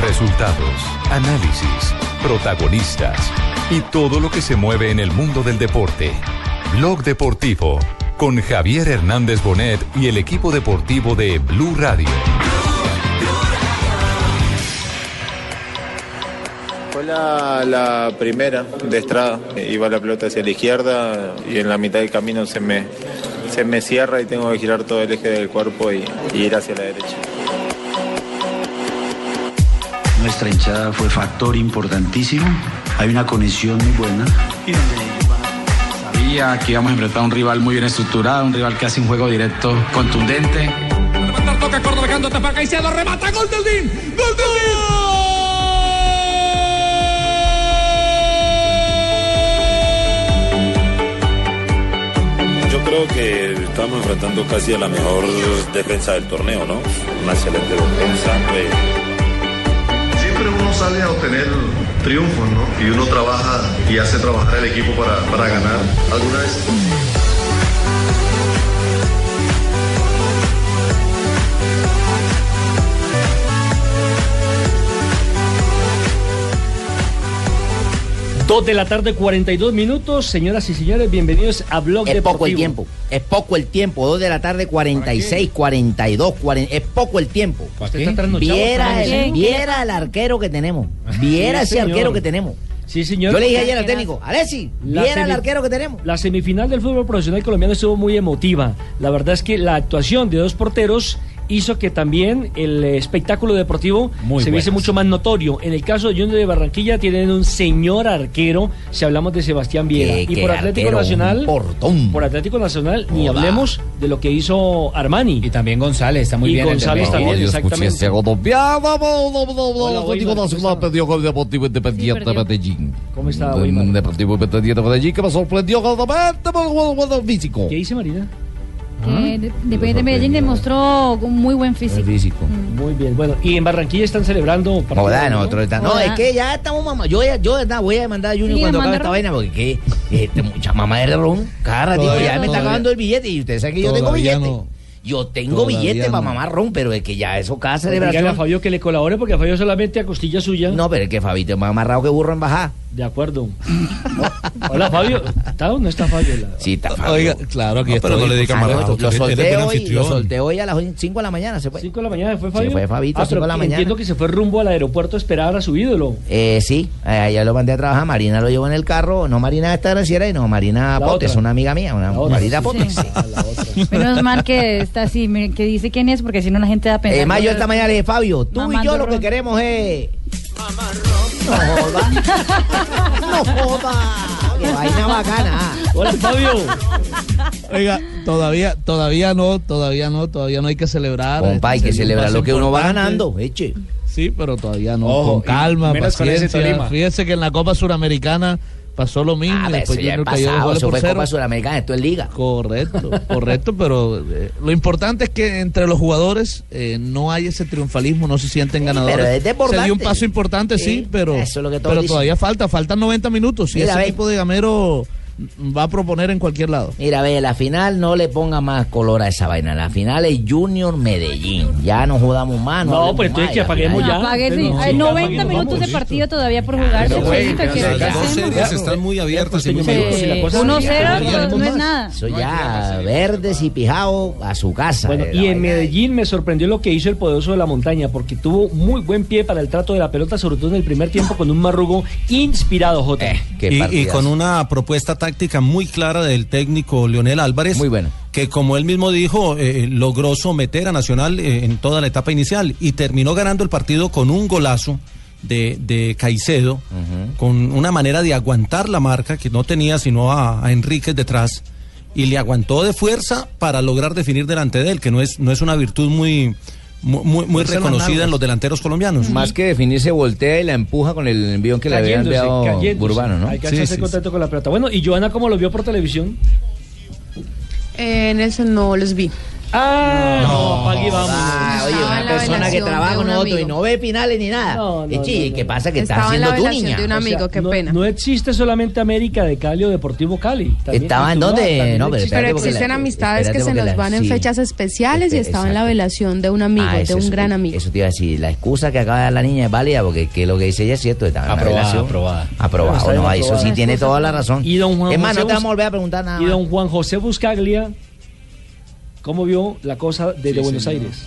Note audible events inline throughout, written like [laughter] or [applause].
Resultados, análisis, protagonistas y todo lo que se mueve en el mundo del deporte. Blog Deportivo con Javier Hernández Bonet y el equipo deportivo de Blue Radio. Fue la, primera de Estrada. Iba la pelota hacia la izquierda y en la mitad del camino se me, se me cierra y tengo que girar todo el eje del cuerpo y, y ir hacia la derecha. Nuestra hinchada fue factor importantísimo. Hay una conexión muy buena. Sabía que íbamos a enfrentar a un rival muy bien estructurado, un rival que hace un juego directo contundente. Toca Córdoba, dejando tapa Caicedo, remata, gol del DIN, gol del Yo creo que estamos enfrentando casi a la mejor defensa del torneo, ¿no? Una excelente defensa. Pues. Sale a obtener triunfos, ¿no? Y uno trabaja y hace trabajar el equipo para, para ganar. ¿Alguna vez? Dos de la tarde, 42 minutos. Señoras y señores, bienvenidos a Blog Es Deportivo. poco el tiempo, es poco el tiempo. Dos de la tarde, 46, 42, 40, es poco el tiempo. Viera el, viera el arquero que tenemos. [laughs] Viera Sí, ese señor. arquero que tenemos. Sí, señor. Yo le dije ayer al técnico, Alessi, viera el arquero que tenemos. La semifinal del fútbol profesional colombiano estuvo muy emotiva. La verdad es que la actuación de dos porteros hizo que también el eh, espectáculo deportivo Muy se viese buenas. mucho más notorio. En el caso de Junior de Barranquilla tienen un señor arquero, si hablamos de Sebastián Viera. Qué- y qué por Atlético arquero, Nacional, por Atlético Nacional ni Joda. hablemos de lo que hizo Armani. Y también González, está muy Y bien. el González defensa. también, exactamente. Hola, Atlético Nacional perdió con el Deportivo Independiente de Medellín. ¿Cómo está? Deportivo Independiente de Medellín que me sorprendió grandemente por el físico. ¿Qué dice Marina? Que de- Independiente de Medellín demostró un muy buen físico. físico. Muy bien, bueno. Y en Barranquilla están celebrando. Joda, ¿no? nosotros estamos. No, es que ya estamos mamá. Yo, ya- yo verdad voy a demandar a Junior Sí, cuando acabe esta vaina porque que, este, mucha mamá de ron. Cada ratito Todavía- ya me está acabando el billete y usted sabe que yo tengo billete. no. Yo tengo Todavía billete para mamar ron, pero es que ya eso cada Pues dígale a celebración. Fabio que le colabore porque a Fabio solamente a costilla suya. No, pero es que Fabito es más amarrado que burro en bajada. De acuerdo. Hola, Fabio. ¿Está o no está Fabio? Sí, está Fabio. Oiga, claro, aquí No, pero estoy. no le diga Ah, más lo- rato, lo eres buen solté hoy, lo solté hoy a las 5 de la mañana, se fue. ¿Cinco de la mañana fue Fabio? Se fue Fabito, Ah, cinco pero de la mañana. Entiendo que se fue rumbo al aeropuerto a esperar a su ídolo. Eh, sí, eh, ya lo mandé a trabajar. Marina lo llevó en el carro. No Marina esta graciera y no Marina La Potes, otra. una amiga mía, una otra. Marina Potes. sí. [laughs] Menos mal que está así, mire, que dice quién es, porque si no la gente va a pensar. Eh, más yo esta mañana le dije, Fabio, tú y yo lo que queremos es. No joda. No joda. Qué vaina bacana. Hola, Fabio. Oiga, todavía, todavía no, todavía no, todavía no hay que celebrar. Compa, hay que Este, celebrar lo que uno va ganando, eche. Sí, pero todavía no. Ojo, con calma, paciencia. Fíjese que en la Copa Suramericana pasó lo mismo. Ah, después es Junior cayó de pasado. goles Eso por fue cero. Copa Suramericana, esto es Liga. Correcto, [laughs] correcto, pero eh, lo importante es que entre los jugadores eh, no hay ese triunfalismo, no se sienten ganadores. pero es. Se dio un paso importante, sí, Sí, pero, eso es lo que todos pero dicen. todavía falta, faltan 90 minutos y Mira, ese equipo de Gamero va a proponer en cualquier lado. Mira, ve, la final no le ponga más color a esa vaina. La final es Junior Medellín. Ya no jugamos más. No, pues entonces que apaguemos ya. Apague, sí. No, Hay sí, 90 apaguemos, minutos de partido todavía por jugarse. hacemos. series están muy abiertas y muy Sí. buenas. Si la cosa- 1-0 Ya, no, es nada. Eso ya, verdes y pijados a su casa. Bueno, y en Medellín me sorprendió lo que hizo el poderoso de la montaña, porque tuvo muy buen pie para el trato de la pelota, sobre todo en el primer tiempo, con un marrugo inspirado, Jota. Eh, Y, con una propuesta táctica muy clara del técnico Leonel Álvarez. Muy buena. Que como él mismo dijo, eh, logró someter a Nacional eh, en toda la etapa inicial y terminó ganando el partido con un golazo de, de Caicedo, con una manera de aguantar la marca que no tenía sino a, a Enríquez detrás y le aguantó de fuerza para lograr definir delante de él, que no es, no es una virtud muy mu- muy, reconocida en los delanteros colombianos. Más que definirse, voltea y la empuja con el envión que le había enviado cayéndose. Burbano, ¿no? Hay que hacerse contento con la pelota. Bueno, y Joana, ¿cómo lo vio por televisión? Eh, Nelson no los vi. Ah, no, apague y vámonos. Ah, oye, Estaba una la persona que trabaja de con nosotros y amigo. no ve finales ni nada. No, no, Echi, no, ¿qué no. pasa? ¿Qué estás Estaba en haciendo velación niña? de un amigo, qué no, pena. no existe solamente América de Cali o Deportivo Cali. También ¿Estaba en Tuluá, dónde? también No, pero existe. Pero Espérate, porque existen la- amistades que espérate, se porque nos la- van en sí. fechas especiales y Espe- estaba en la exacto. velación de un amigo, Ah, de eso un gran amigo. Eso te iba a decir. La excusa que acaba de dar la niña es válida porque que lo que dice ella es cierto. Estaba en una Aprobada, relación. aprobada. Aprobado. Está bien No, eso aprobada. sí tiene toda la razón. Y don Juan es más, José no te vamos a volver a preguntar nada. Y más. don Juan José Buscaglia, ¿cómo vio la cosa desde Sí, Buenos señor. Aires?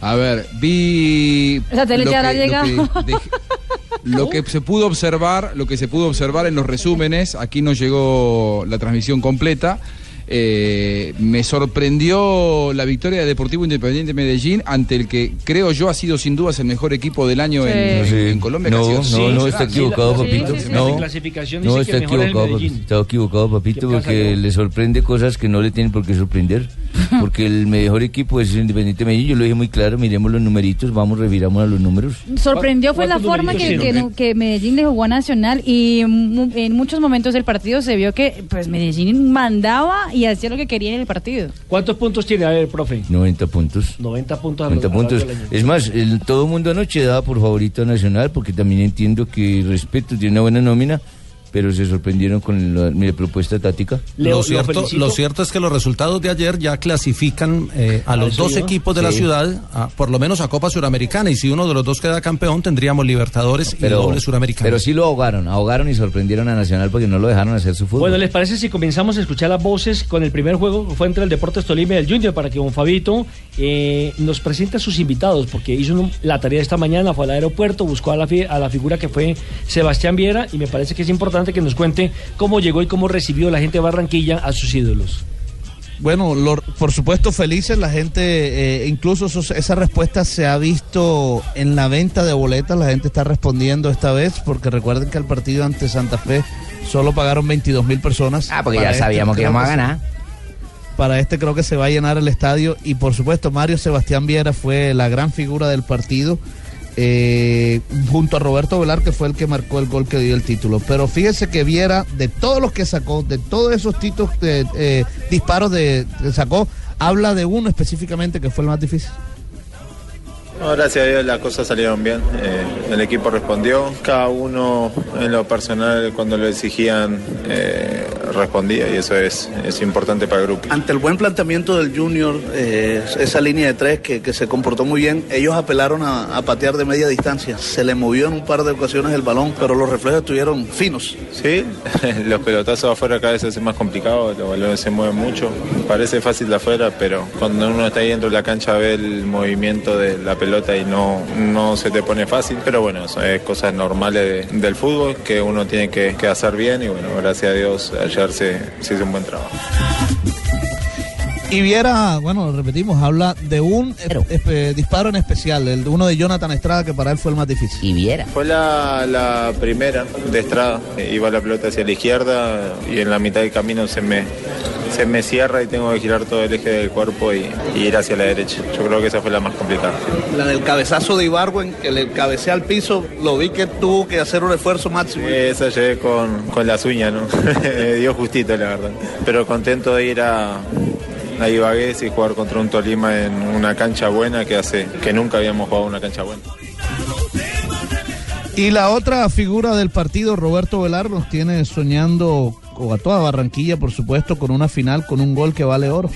A ver, vi. El satélite lo que- habrá lo llegado. que [laughs] Lo que se pudo observar, lo que se pudo observar en los resúmenes, aquí no llegó la transmisión completa. Eh, me sorprendió la victoria de Deportivo Independiente Medellín ante el que creo yo ha sido sin dudas el mejor equipo del año en, Sí. en Colombia. No, no, no está equivocado, papito. no, no está equivocado, papito. Está equivocado, papito, ¿Qué pasa, porque le sorprende cosas que no le tienen por qué sorprender. [laughs] Porque el mejor equipo es Independiente Medellín. Yo lo dije muy claro, miremos los numeritos, vamos, reviramos a los números. Sorprendió fue la ¿Cuántos forma que, Medellín le jugó a Nacional y en muchos momentos del partido se vio que pues Medellín mandaba y hacía lo que quería en el partido. ¿Cuántos puntos tiene? A ver, profe. 90 puntos. 90 puntos. a 90 lo- a puntos. Es más, el, todo el mundo anoche daba por favorito a Nacional porque también entiendo que respeto, tiene una buena nómina, pero se sorprendieron con la- mi propuesta táctica. lo, cierto, lo cierto es que los resultados de ayer ya clasifican eh, a ¿A los eso dos iba? equipos de la ciudad, a- por lo menos a Copa Suramericana. Y si uno de los dos queda campeón, tendríamos Libertadores y doble Suramericana. pero sí lo ahogaron, ahogaron y sorprendieron a Nacional porque no lo dejaron hacer su fútbol. Bueno, ¿les parece si comenzamos a escuchar las voces con el primer juego? Fue entre el Deportes Tolima y el Junior para que don Fabito eh, nos presente a sus invitados, porque hizo un- la tarea esta mañana, fue al aeropuerto, buscó a la, fi- a la figura que fue Sebastián Viera y me parece que es importante que nos cuente cómo llegó y cómo recibió la gente de Barranquilla a sus ídolos. Bueno, lo- por supuesto felices, la gente, eh, incluso esos- esa respuesta se ha visto en la venta de boletas, la gente está respondiendo esta vez, porque recuerden que el partido ante Santa Fe solo pagaron 22 mil personas. Ah, porque ya este sabíamos que íbamos a se- ganar. Para este creo que se va a llenar el estadio y por supuesto Mario Sebastián Viera fue la gran figura del partido. Eh, junto a Roberto Velar que fue el que marcó el gol que dio el título. Pero fíjese que Viera de todos los que sacó de todos esos títulos eh, eh, disparos de, que sacó habla de uno específicamente que fue el más difícil No, gracias a Dios las cosas salieron bien. Eh, el equipo respondió. Cada uno en lo personal cuando lo exigían eh, respondía y eso es, es importante para el grupo. Ante el buen planteamiento del Junior, eh, esa línea de tres que, que se comportó muy bien, ellos apelaron a, a patear de media distancia. Se le movió en un par de ocasiones el balón, pero los reflejos estuvieron finos. Sí, [laughs] los pelotazos afuera cada vez se hace más complicado, los balones se mueven mucho. Parece fácil de afuera, pero cuando uno está ahí dentro de la cancha ve el movimiento de la pelota y no, no se te pone fácil. Pero bueno, eso es cosas normales de- del fútbol que uno tiene que, que hacer bien y bueno, gracias a Dios ayer se, se hizo un buen trabajo. y Viera bueno lo repetimos habla de un eh, espe- disparo en especial el de uno de Jonathan Estrada que para él fue el más difícil y Viera Fue la, la primera de Estrada. Iba la pelota hacia la izquierda y en la mitad del camino se me, se me cierra y tengo que girar todo el eje del cuerpo y, y ir hacia la derecha. Yo creo que esa fue la más complicada. La del cabezazo de Ibargüen, que le cabecea al piso, lo vi que tuvo que hacer un esfuerzo máximo. Esa llegué con, con las uñas, ¿no? [laughs] Me dio justito, la verdad. Pero contento de ir a, a Ibagués y jugar contra un Tolima en una cancha buena que hace que nunca habíamos jugado una cancha buena. y la otra figura del partido Roberto Velar nos tiene soñando o a toda Barranquilla por supuesto con una final con un gol que vale oro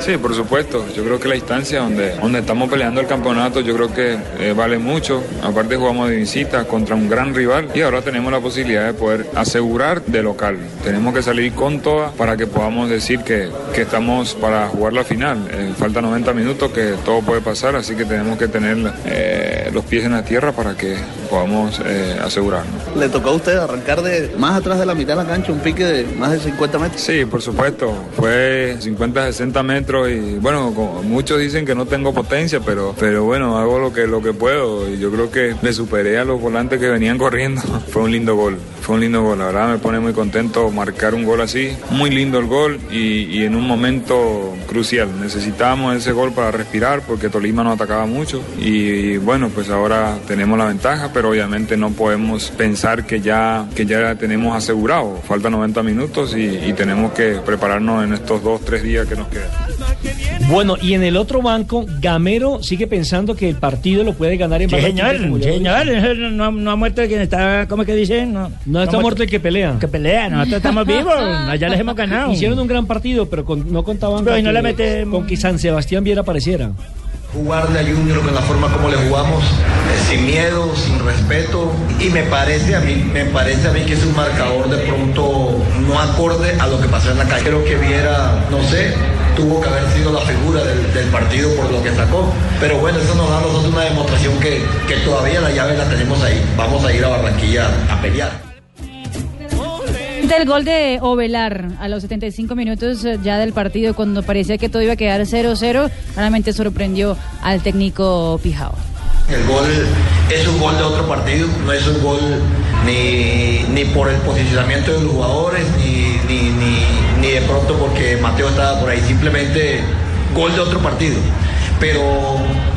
Sí, por supuesto. Yo creo que la instancia donde, donde estamos peleando el campeonato, yo creo que eh, vale mucho. Aparte jugamos de visita contra un gran rival y ahora tenemos la posibilidad de poder asegurar de local. Tenemos que salir con todas para que podamos decir que, que estamos para jugar la final. Eh, falta 90 minutos que todo puede pasar, así que tenemos que tener eh, los pies en la tierra para que podamos eh, asegurar. ¿no? ¿Le tocó a usted arrancar de más atrás de la mitad de la cancha, un pique de más de 50 metros? Sí, por supuesto. Fue 50, 60 metros y bueno, como muchos dicen que no tengo potencia, pero, pero bueno, hago lo que, lo que puedo y yo creo que le superé a los volantes que venían [laughs] corriendo. Fue un lindo gol, fue un lindo gol. La verdad me pone muy contento marcar un gol así. Muy lindo el gol y, y en un momento crucial. Necesitábamos ese gol para respirar porque Tolima nos atacaba mucho y, bueno, pues ahora tenemos la ventaja, pero obviamente no podemos pensar que ya, que ya tenemos asegurado. Faltan 90 minutos y, y tenemos que prepararnos en estos dos, tres días que nos quedan. Bueno, y en el otro banco, Gamero sigue pensando que el partido lo puede ganar en Sí, Barranquilla, señor, no, no ha muerto quien está, ¿cómo es que dicen? No, No está muerto el que pelea. Que pelea, nosotros estamos vivos, allá les hemos ganado. Hicieron un gran partido, pero con- no contaban Pero con y no que- le mete- con que San Sebastián Viera apareciera. Jugarle a Junior con la forma como le jugamos, sin miedo, sin respeto. Y me parece a mí, me parece a mí que es un marcador de pronto no acorde a lo que pasó en la calle. Creo que Viera, no sé, tuvo que haber sido la figura del, partido por lo que sacó. Pero bueno, eso nos da nosotros una demostración que, que todavía la llave la tenemos ahí. Vamos a ir a Barranquilla a pelear. Del gol de Ovelar a los 75 minutos eh, ya del partido, cuando parecía que todo iba a quedar 0-0, realmente sorprendió al técnico Pijao. El gol es un gol de otro partido, no es un gol ni, ni por el posicionamiento de los jugadores, ni, ni de pronto porque Mateo estaba por ahí, simplemente gol de otro partido. Pero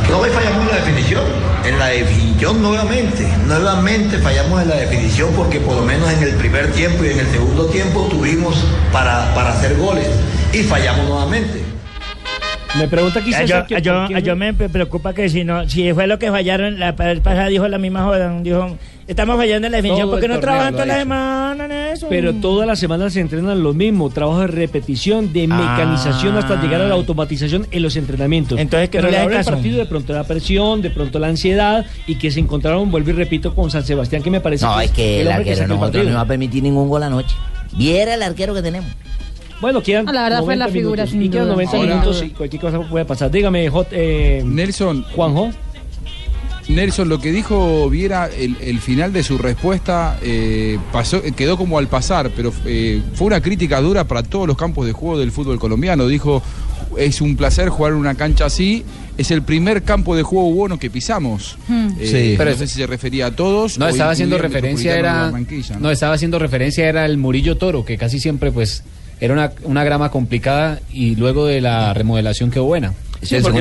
no me fallamos en la definición, en la definición nuevamente, nuevamente fallamos en la definición porque por lo menos en el primer tiempo y en el segundo tiempo tuvimos para, para hacer goles. Y fallamos nuevamente. Me pregunta César yo, yo, yo me pre- preocupa que si no, si fue lo que fallaron, la vez pasada dijo la misma joda, dijo, estamos fallando en la definición Todo porque el no trabajan toda la semana en eso. Pero todas las semanas se entrenan lo mismo, trabajo de repetición, de mecanización hasta llegar a la automatización en los entrenamientos. Entonces, que Pero no le partido de pronto la presión, de pronto la ansiedad y que se encontraron, vuelvo y repito, con San Sebastián que me parece No, es que el hombre arquero el nosotros no va a permitir ningún gol anoche. Viera el arquero que tenemos. Bueno, quedan Ah, la verdad fue 90 la figura, minutos. sin Y quedan duda. 90 Ahora- minutos y cualquier cosa puede pasar. Dígame, J, eh, Nelson. Juanjo. Nelson, lo que dijo Viera, el, el final de su respuesta eh, pasó, eh, quedó como al pasar, pero eh, fue una crítica dura para todos los campos de juego del fútbol colombiano. Dijo, es un placer jugar en una cancha así, es el primer campo de juego bueno que pisamos. Hmm. Eh, Sí. Pero no sé si se refería a todos. No, estaba haciendo referencia, era. Barranquilla, ¿no? estaba haciendo referencia, era el Murillo Toro, que casi siempre, pues, era una, una grama complicada y luego de la remodelación quedó buena. Sí, porque-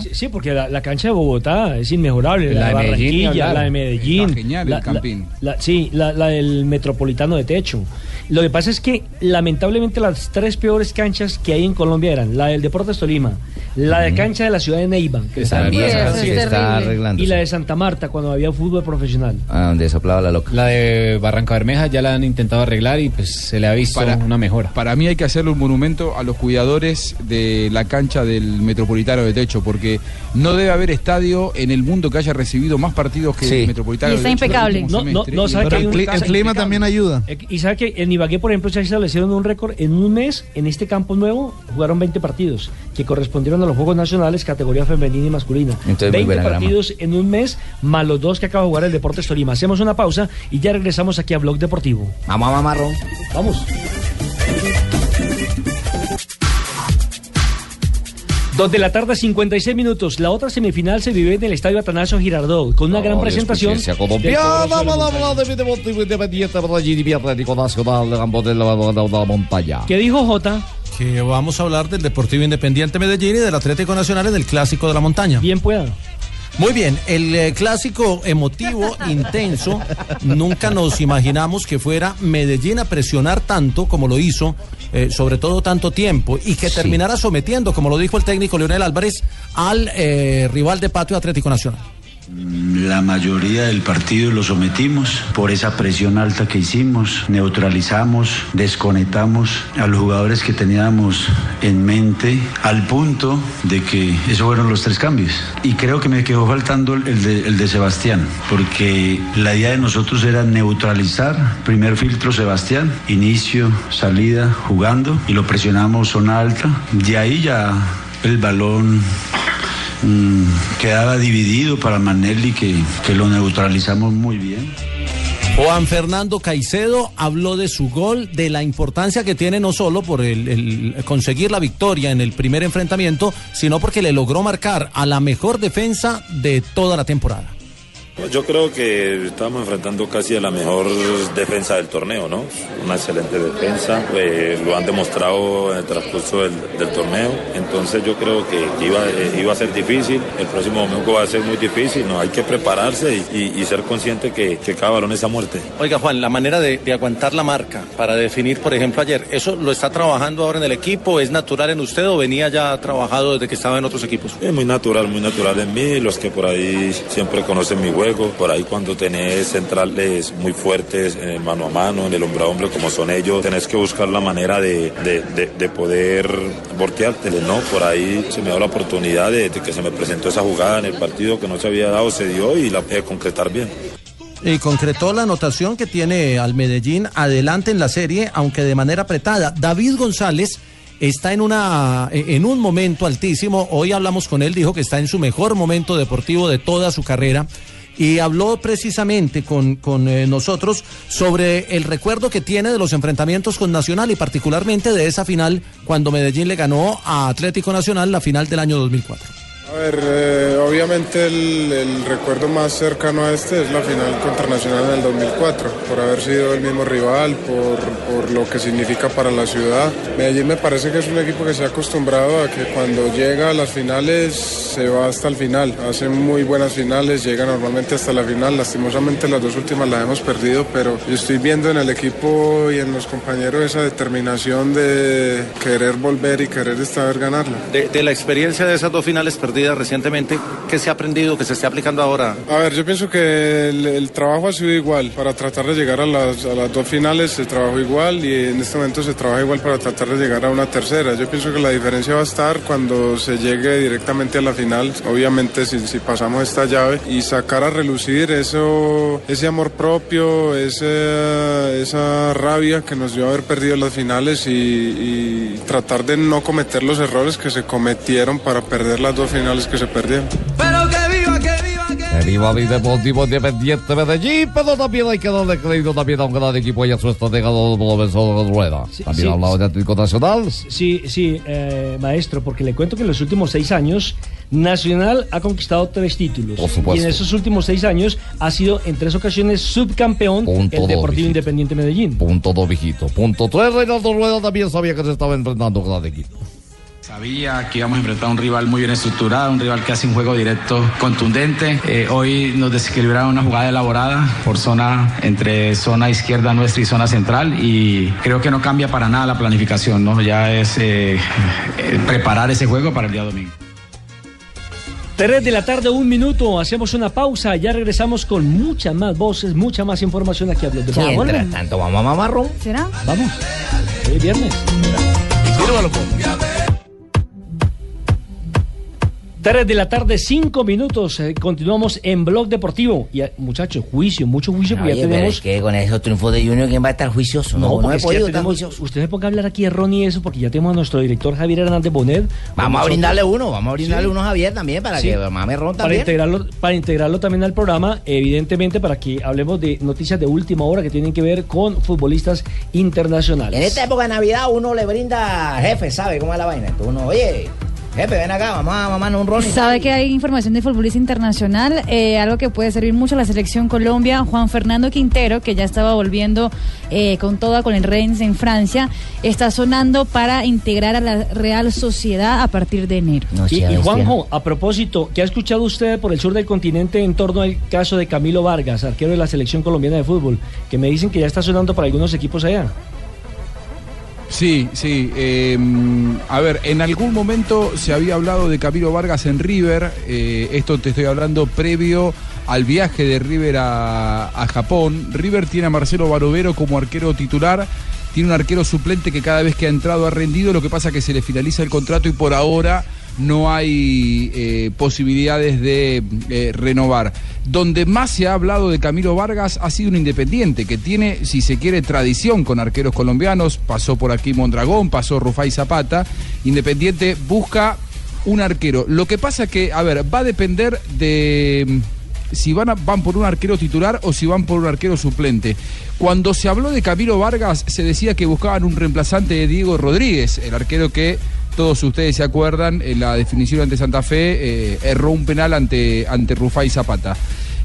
Sí, sí, porque la, la cancha de Bogotá es inmejorable. La La, de Medellín, Barranquilla, hablar. la de Medellín. Está genial el la- la- Campín. la- sí, la, la del Metropolitano de Techo. Lo que pasa es que, lamentablemente, las tres peores canchas que hay en Colombia eran la del Deportes Tolima, la de cancha de la ciudad de Neiva, que está está arreglando. y la de Santa Marta, cuando había fútbol profesional. Ah, donde soplaba la loca. La de Barranca Bermeja ya la han intentado arreglar y pues se le ha visto Para- una mejora. Para mí hay que hacerle un monumento a los cuidadores de la cancha del Metropolitano de Techo, porque no debe haber estadio en el mundo que haya recibido más partidos que el Metropolitano Y de está Techo. impecable. No, no, ¿sabe que hay está un- impecable. el clima también ayuda. Eh, Y sabe que en Ibagué, por ejemplo, ya establecieron un récord. En un mes, en este campo nuevo, jugaron 20 partidos que correspondieron a los Juegos Nacionales, categoría femenina y masculina. Entonces, muy 20 buena grama. partidos en un mes, más los dos que acaba de jugar el Deportes Tolima. Hacemos una pausa y ya regresamos aquí a Blog Deportivo. Vamos a mamarrón. Vamos. Dos de la tarde, 56 minutos. La otra semifinal se vive en el Estadio Atanasio Girardot, con una gran presentación. ¿Qué dijo Jota? Que vamos a hablar del Deportivo Independiente Medellín y del Atlético Nacional en el Clásico de la Montaña. Bien pueda. Muy bien, el eh, clásico emotivo, [laughs] intenso, nunca nos imaginamos que fuera Medellín a presionar tanto como lo hizo, eh, sobre todo tanto tiempo, y que Sí. terminara sometiendo, como lo dijo el técnico Leonel Álvarez, al eh, rival de patio Atlético Nacional. La mayoría del partido lo sometimos por esa presión alta que hicimos, neutralizamos, desconectamos a los jugadores que teníamos en mente al punto de que esos fueron los tres cambios. Y creo que me quedó faltando el de, Sebastián, porque la idea de nosotros era neutralizar, primer filtro Sebastián, inicio, salida, jugando, y lo presionamos zona alta. De ahí ya el balón mm, quedaba dividido para Manelli, que, que lo neutralizamos muy bien. Juan Fernando Caicedo habló de su gol, de la importancia que tiene no solo por el, conseguir la victoria en el primer enfrentamiento, sino porque le logró marcar a la mejor defensa de toda la temporada. Yo creo que estamos enfrentando casi a la mejor defensa del torneo, ¿no? Una excelente defensa, eh, lo han demostrado en el transcurso del, del torneo, entonces yo creo que iba, eh, iba a ser difícil, el próximo domingo va a ser muy difícil, ¿no? Hay que prepararse y, y- y ser consciente que, que cada balón es a muerte. Oiga, Juan, la manera de, de aguantar la marca para definir, por ejemplo, ayer, ¿eso lo está trabajando ahora en el equipo? ¿Es natural en usted o venía ya trabajado desde que estaba en otros equipos? Es muy natural, muy natural en mí, los que por ahí siempre conocen mi juego, por ahí cuando tenés centrales muy fuertes en el mano a mano, en el hombro a hombro como son ellos, tenés que buscar la manera de, de, de- de poder volteártele, ¿no? Por ahí se me dio la oportunidad de, que se me presentó esa jugada en el partido que no se había dado, se dio y la pude concretar bien. Y concretó la anotación que tiene al Medellín adelante en la serie, aunque de manera apretada. David González está en, una, en un momento altísimo. Hoy hablamos con él, dijo que está en su mejor momento deportivo de toda su carrera. Y habló precisamente con, con eh, nosotros sobre el recuerdo que tiene de los enfrentamientos con Nacional y particularmente de esa final cuando Medellín le ganó a Atlético Nacional la final del año 2004. A ver, eh, obviamente el, recuerdo más cercano a este es la final contra Nacional en el 2004, por haber sido el mismo rival, por, por lo que significa para la ciudad. Medellín me parece que es un equipo que se ha acostumbrado a que cuando llega a las finales se va hasta el final. Hace muy buenas finales, llega normalmente hasta la final. Lastimosamente las dos últimas las hemos perdido, pero yo estoy viendo en el equipo y en los compañeros esa determinación de querer volver y querer esta vez ganarla. De, de la experiencia de esas dos finales perdidas recientemente, ¿qué se ha aprendido, que se esté aplicando ahora? A ver, yo pienso que el, el trabajo ha sido igual. Para tratar de llegar a las, a las dos finales se trabajó igual y en este momento se trabaja igual para tratar de llegar a una tercera. Yo pienso que la diferencia va a estar cuando se llegue directamente a la final, obviamente si, si pasamos esta llave y sacar a relucir eso, ese amor propio, ese, esa rabia que nos dio haber perdido las finales y, y tratar de no cometer los errores que se cometieron para perder las dos finales que se perdieron. Pero que viva, que viva, que Que viva mi Deportivo Independiente Medellín, pero también hay que darle crédito también a un gran equipo y a su estratega Robinson Rueda. También sí. ha hablado de Atlético Nacional. Sí, sí, eh, maestro, porque le cuento que en los últimos seis años Nacional ha conquistado tres títulos. Por supuesto. Y en esos últimos seis años ha sido en tres ocasiones subcampeón Punto el dos, Deportivo mijito. Independiente Medellín. Punto dos, mijito. Punto tres, Reinaldo Rueda también sabía que se estaba enfrentando a un gran equipo. Sabía que íbamos a enfrentar a un rival muy bien estructurado, un rival que hace un juego directo contundente. Eh, hoy nos desequilibraron una jugada elaborada por zona entre zona izquierda nuestra y zona central y creo que no cambia para nada la planificación, ¿no? Ya es eh, eh, preparar ese juego para el día domingo. Tres de la tarde, un minuto, hacemos una pausa, ya regresamos con muchas más voces, mucha más información aquí a Blog. Mientras tanto, vamos a mamarrón. ¿Será? Vamos. Hoy es viernes. Sírvalo, Tres de la tarde, cinco minutos. eh, continuamos en Blog Deportivo. Y eh, muchachos, juicio, mucho juicio, Oye, ya pero tenemos. es que con esos triunfos de Junior, ¿quién va a estar juicioso? No, no, porque he es que ya podido estar tenemos- juicioso. Usted me ponga a hablar aquí de Ronnie eso, porque ya tenemos a nuestro director Javier Hernández Bonet. Vamos a brindarle uno, vamos a brindarle Sí. uno a Javier también para Sí. que mame ron Para también. integrarlo, para integrarlo también al programa, evidentemente para que hablemos de noticias de última hora que tienen que ver con futbolistas internacionales. En esta época de Navidad uno le brinda jefe, ¿sabe cómo es la vaina? Entonces uno, oye, jefe, ven acá, vamos a mamarnos un ron. Sabe que hay información de futbolista internacional, eh, algo que puede servir mucho a la selección Colombia. Juan Fernando Quintero, que ya estaba volviendo eh, con toda con el Reims en Francia, está sonando para integrar a la Real Sociedad a partir de enero. y, y Juanjo, a propósito, ¿qué ha escuchado usted por el sur del continente en torno al caso de Camilo Vargas, arquero de la selección colombiana de fútbol, que me dicen que ya está sonando para algunos equipos allá? Sí, sí. eh, a ver, en algún momento se había hablado de Camilo Vargas en River. eh, esto te estoy hablando previo al viaje de River a Japón. River tiene a Marcelo Barovero como arquero titular. Tiene un arquero suplente que cada vez que ha entrado ha rendido. Lo que pasa es que se le finaliza el contrato y por ahora no hay eh, posibilidades de eh, renovar. Donde más se ha hablado de Camilo Vargas ha sido un independiente que tiene, si se quiere, tradición con arqueros colombianos. Pasó por aquí Mondragón, pasó Rufai Zapata. Independiente busca un arquero. Lo que pasa que, a ver, va a depender de mm, si van, a- van por un arquero titular o si van por un arquero suplente. Cuando se habló de Camilo Vargas, se decía que buscaban un reemplazante de Diego Rodríguez, el arquero que todos ustedes se acuerdan, en la definición ante Santa Fe, eh, erró un penal ante, ante Rufai Zapata.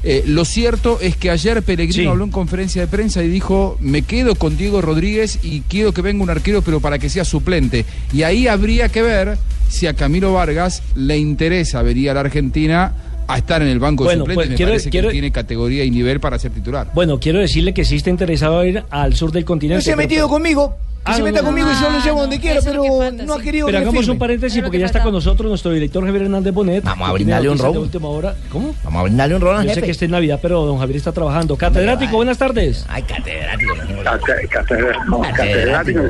Eh, lo cierto es que ayer Pellegrino habló en conferencia de prensa y dijo, me quedo con Diego Rodríguez y quiero que venga un arquero, pero para que sea suplente. Y ahí habría que ver si a Camilo Vargas le interesa venir a la Argentina a estar en el banco Bueno, de suplentes. pues, Me quiero- parece quiero- que tiene categoría y nivel para ser titular. Bueno, quiero decirle que sí está interesado a ir al sur del continente. No se ha pero- metido conmigo. Que Ah, se meta no, conmigo y yo lo llevo donde quiera, pero no ha querido Pero que hagamos un paréntesis porque que ya está con nosotros nuestro director Javier Hernández Bonet. Vamos a que brindarle un ron. última hora. ¿Cómo? Vamos a brindarle un ron al Yo sé que está en Navidad, pero don Javier está trabajando. Catedrático, buenas tardes. Ay, catedrático. Cate- catedrático, catedrático.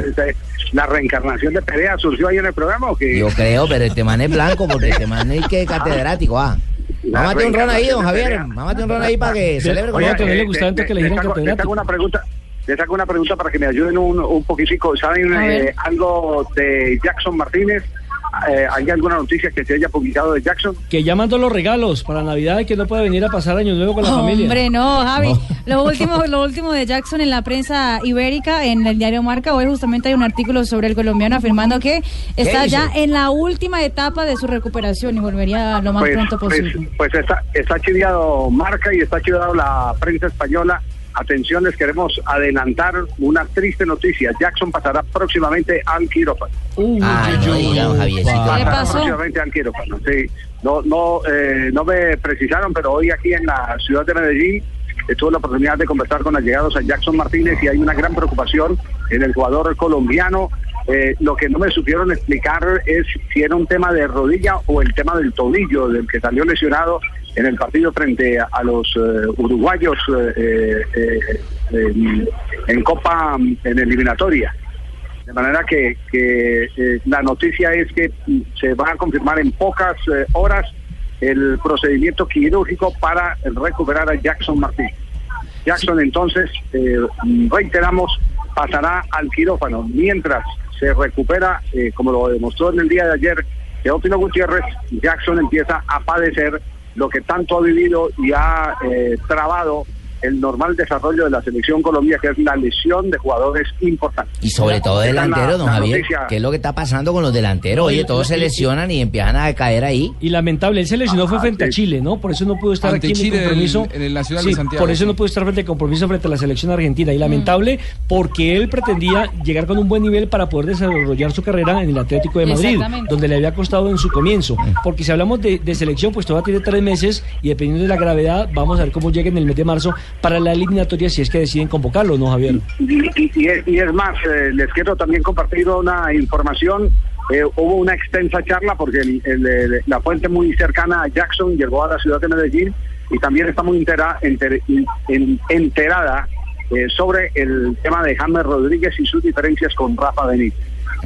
La reencarnación de Perea surgió ahí en el programa o qué? Yo creo, pero este man es blanco porque este man es que catedrático, ah. Mámate un ron ahí, don Javier. Mámate un ron ahí para que celebre con nosotros. le- le- le saco- le saco una pregunta. Les hago una pregunta para que me ayuden un, un poquitico. ¿Saben eh, algo de Jackson Martínez? Eh, ¿Hay alguna noticia que se haya publicado de Jackson? Que ya mandó los regalos para Navidad y que no puede venir a pasar año nuevo con la familia. Hombre, no, Javi. Lo último, lo último de Jackson en la prensa ibérica, en el diario Marca, hoy justamente hay un artículo sobre el colombiano afirmando que está ya en la última etapa de su recuperación y volvería lo más pues, pronto pues- posible. Pues, está, está chiviado Marca y está chiviado la prensa española. Atención, les queremos adelantar una triste noticia. Jackson pasará próximamente al quirófano. Ay, no diga, don Javiercito. Pasará próximamente al quirófano, sí. No, no, eh, no me precisaron, pero hoy aquí en la ciudad de Medellín tuve la oportunidad de conversar con allegados a Jackson Martínez y hay una gran preocupación en el jugador colombiano. Eh, lo que no me supieron explicar es si era un tema de rodilla o el tema del tobillo del que salió lesionado en el partido frente a, a los eh, uruguayos eh, eh, eh, en, en Copa, en eliminatoria. De manera que, que, eh, la noticia es que se va a confirmar en pocas horas el procedimiento quirúrgico para recuperar a Jackson Martínez. Jackson entonces, eh, reiteramos, pasará al quirófano. Mientras se recupera, eh, como lo demostró en el día de ayer, Teófilo Gutiérrez, Jackson empieza a padecer lo que tanto ha vivido y ha eh, trabado el normal desarrollo de la selección Colombia, que es la lesión de jugadores importantes. Y sobre todo la- delanteros, don la Javier. noticia. ¿Qué es lo que está pasando con los delanteros? Oye, todos se lesionan y empiezan a caer ahí. Y lamentable, él se lesionó fue Ah, frente a Chile, ¿no? Por eso no pudo estar Ante aquí en Chile el compromiso. en en el Nacional Sí, de Santiago, Por eso no pudo estar frente al compromiso frente a la selección argentina. Y lamentable porque él pretendía llegar con un buen nivel para poder desarrollar su carrera en el Atlético de Madrid, donde le había costado en su comienzo. Porque si hablamos de, de selección, pues todavía tiene tres meses y dependiendo de la gravedad, vamos a ver cómo llega en el mes de marzo para la eliminatoria si es que deciden convocarlo, ¿no, Javier? Y, y- y es, más, eh, les quiero también compartir una información. Eh, hubo una extensa charla porque el- el- el- la fuente muy cercana a Jackson llegó a la ciudad de Medellín y también está muy entera- enter- en- enterada eh, sobre el tema de James Rodríguez y sus diferencias con Rafa Benítez.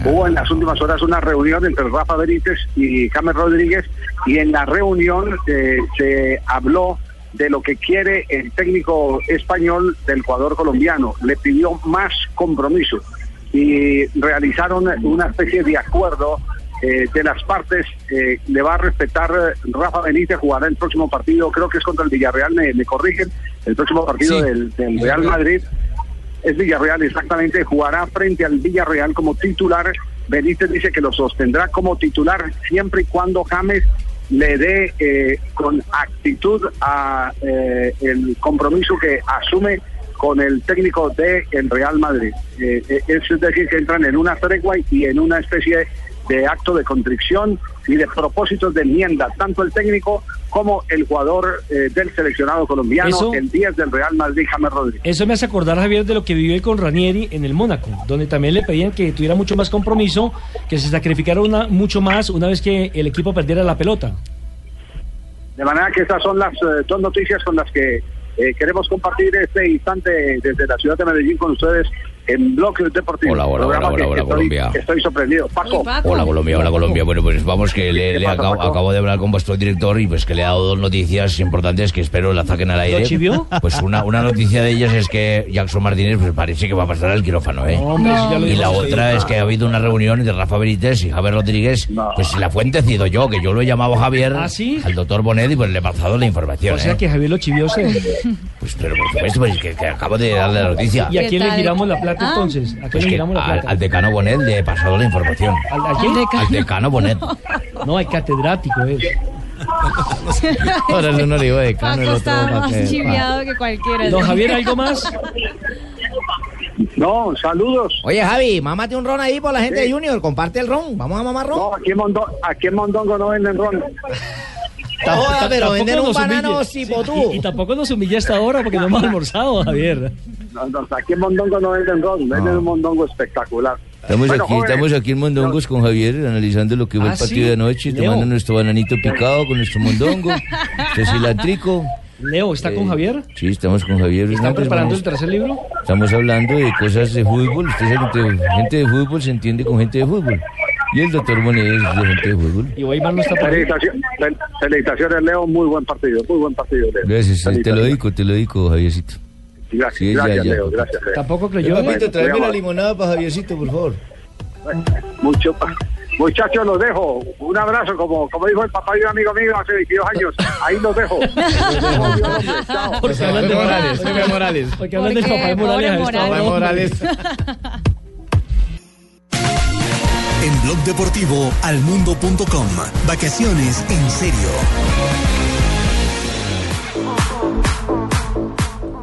Hubo en las últimas horas una reunión entre Rafa Benítez y James Rodríguez y en la reunión eh, se habló de lo que quiere el técnico español del jugador colombiano. Le pidió más compromiso y realizaron una especie de acuerdo eh, de las partes. eh, le va a respetar eh, Rafa Benítez, jugará el próximo partido, creo que es contra el Villarreal, me, me corrigen, el próximo partido Sí, del, del Real. Madrid. Es Villarreal, exactamente, jugará frente al Villarreal como titular. Benítez dice que lo sostendrá como titular siempre y cuando James le dé eh, con actitud a eh, el compromiso que asume con el técnico de el Real Madrid. Eh, eh, es decir, que entran en una tregua y en una especie de acto de contrición y de propósitos de enmienda, tanto el técnico como el jugador eh, del seleccionado colombiano, Eso- el 10 del Real Madrid, James Rodríguez. Eso me hace acordar, Javier, de lo que vivió él con Ranieri en el Mónaco, donde también le pedían que tuviera mucho más compromiso, que se sacrificara una, mucho más una vez que el equipo perdiera la pelota. De manera que estas son las eh, dos noticias con las que eh, queremos compartir este instante desde la ciudad de Medellín con ustedes en Bloque Deportivo. Hola, hola, hola, hola, hola, estoy, Colombia. Estoy sorprendido. Paco. Hola Colombia, hola Colombia. Bueno, pues vamos que le, ¿Qué le pasa, acabo, de hablar con vuestro director y pues que le he dado dos noticias importantes que espero la saquen al aire. chivió? Pues una, una noticia de ellas es que Jackson Martínez pues parece que va a pasar al quirófano, ¿eh? Hombre, eso ya lo y la otra es que ha habido una reunión de Rafa Benítez y Javier Rodríguez. Pues si la fuente he sido yo, que yo lo he llamado a Javier, al doctor Bonet y pues le he pasado la información, O sea ¿eh? que Javier lo chivió. Pues pero por supuesto, pues que, que acabo de darle la noticia. ¿Y a quién le giramos la plata Ah. entonces? ¿A quién Pues le la al, plata? al decano Bonet le he pasado la información. ¿Al, al quién? Al decano Bonet. No, hay catedrático es. Ahora uno le digo decano, el otro más que- chiviado que cualquiera. Don Javier, ¿algo más? No, saludos. Oye, Javi, mámate un ron ahí por la gente Sí. de Junior. Comparte el ron. Vamos a mamar ron. No, aquí en, Mondo- aquí en Mondongo no venden ron. Joda, pero vender un banano cipotú. Y, y tampoco nos humilla hasta ahora porque no hemos almorzado, Javier. Aquí en Mondongo no venden ron, venden un Mondongo espectacular. Estamos Bueno, aquí, jóvenes, estamos aquí en Mondongos con Javier, analizando lo que fue Ah, el partido ¿sí? de anoche, Leo. tomando nuestro bananito picado con nuestro mondongo, [laughs] nuestro cilantrico. Leo, ¿está con Eh, Javier? Sí, estamos con Javier. ¿Están Hernández, preparando el vamos- tercer libro? Estamos hablando de cosas de fútbol. Usted sabe que entre gente de fútbol se entiende con gente de fútbol. Y el doctor Bonet es de gente de fútbol. Y Weimar no está por ahí. Felicitaciones, fel- felicitaciones, Leo. Muy buen partido, muy buen partido, Leo. Gracias, te lo Felicitaciones. dico, te lo digo, Javiercito. Gracias, Sí, gracias, ya. Leo. Gracias, Leo. Tampoco creyó. Papito, tráeme la limonada para Javiercito, por favor. Mucho, muchachos, los dejo. Un abrazo, como, como dijo el papá de un amigo mío hace 22 años. Ahí los dejo. Chao. Porque hablan de Morales. Jorge Morales. Porque hablan del Porque papá de Morales. pobre hora. Morales. En Blog Deportivo Almundo.com. Vacaciones en serio.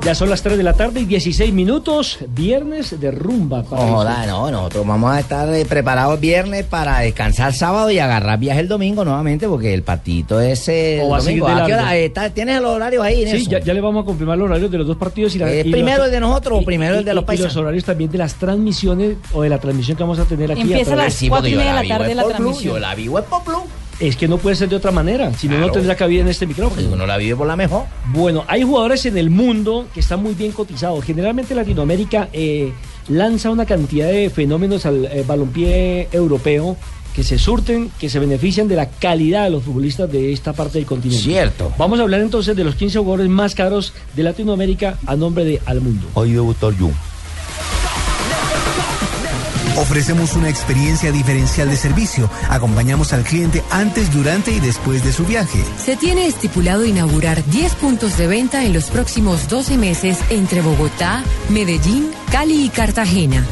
Ya son las 3 de la tarde y 16 minutos. Viernes de rumba. para No, no, nosotros vamos a estar eh, preparados viernes para descansar sábado y agarrar viaje el domingo nuevamente porque el partidito es O el seguir domingo. ¿A qué hora? Está- ¿Tienes el horario ahí, Sí, ya, ya le vamos a confirmar los horarios de los dos partidos. Y la, Eh, y ¿primero los- el de nosotros o y- primero el de y- los y paisanos? los horarios también de las transmisiones o de la transmisión que vamos a tener aquí. Empieza a través- las Sí, cuatro porque y yo media de la tarde es la transmisión. Yo la vivo es por Blue. Es que no puede ser de otra manera, si no, no Claro. tendrá cabida en este micrófono. Uno la vive por la mejor. Bueno, hay jugadores en el mundo que están muy bien cotizados. Generalmente Latinoamérica eh, lanza una cantidad de fenómenos al eh, balompié europeo que se surten, que se benefician de la calidad de los futbolistas de esta parte del continente. Cierto. Vamos a hablar entonces de los 15 jugadores más caros de Latinoamérica a nombre de Al Mundo. Hoy estar yo. Ofrecemos una experiencia diferencial de servicio. Acompañamos al cliente antes, durante y después de su viaje. Se tiene estipulado inaugurar 10 puntos de venta en los próximos 12 meses entre Bogotá, Medellín, Cali y Cartagena.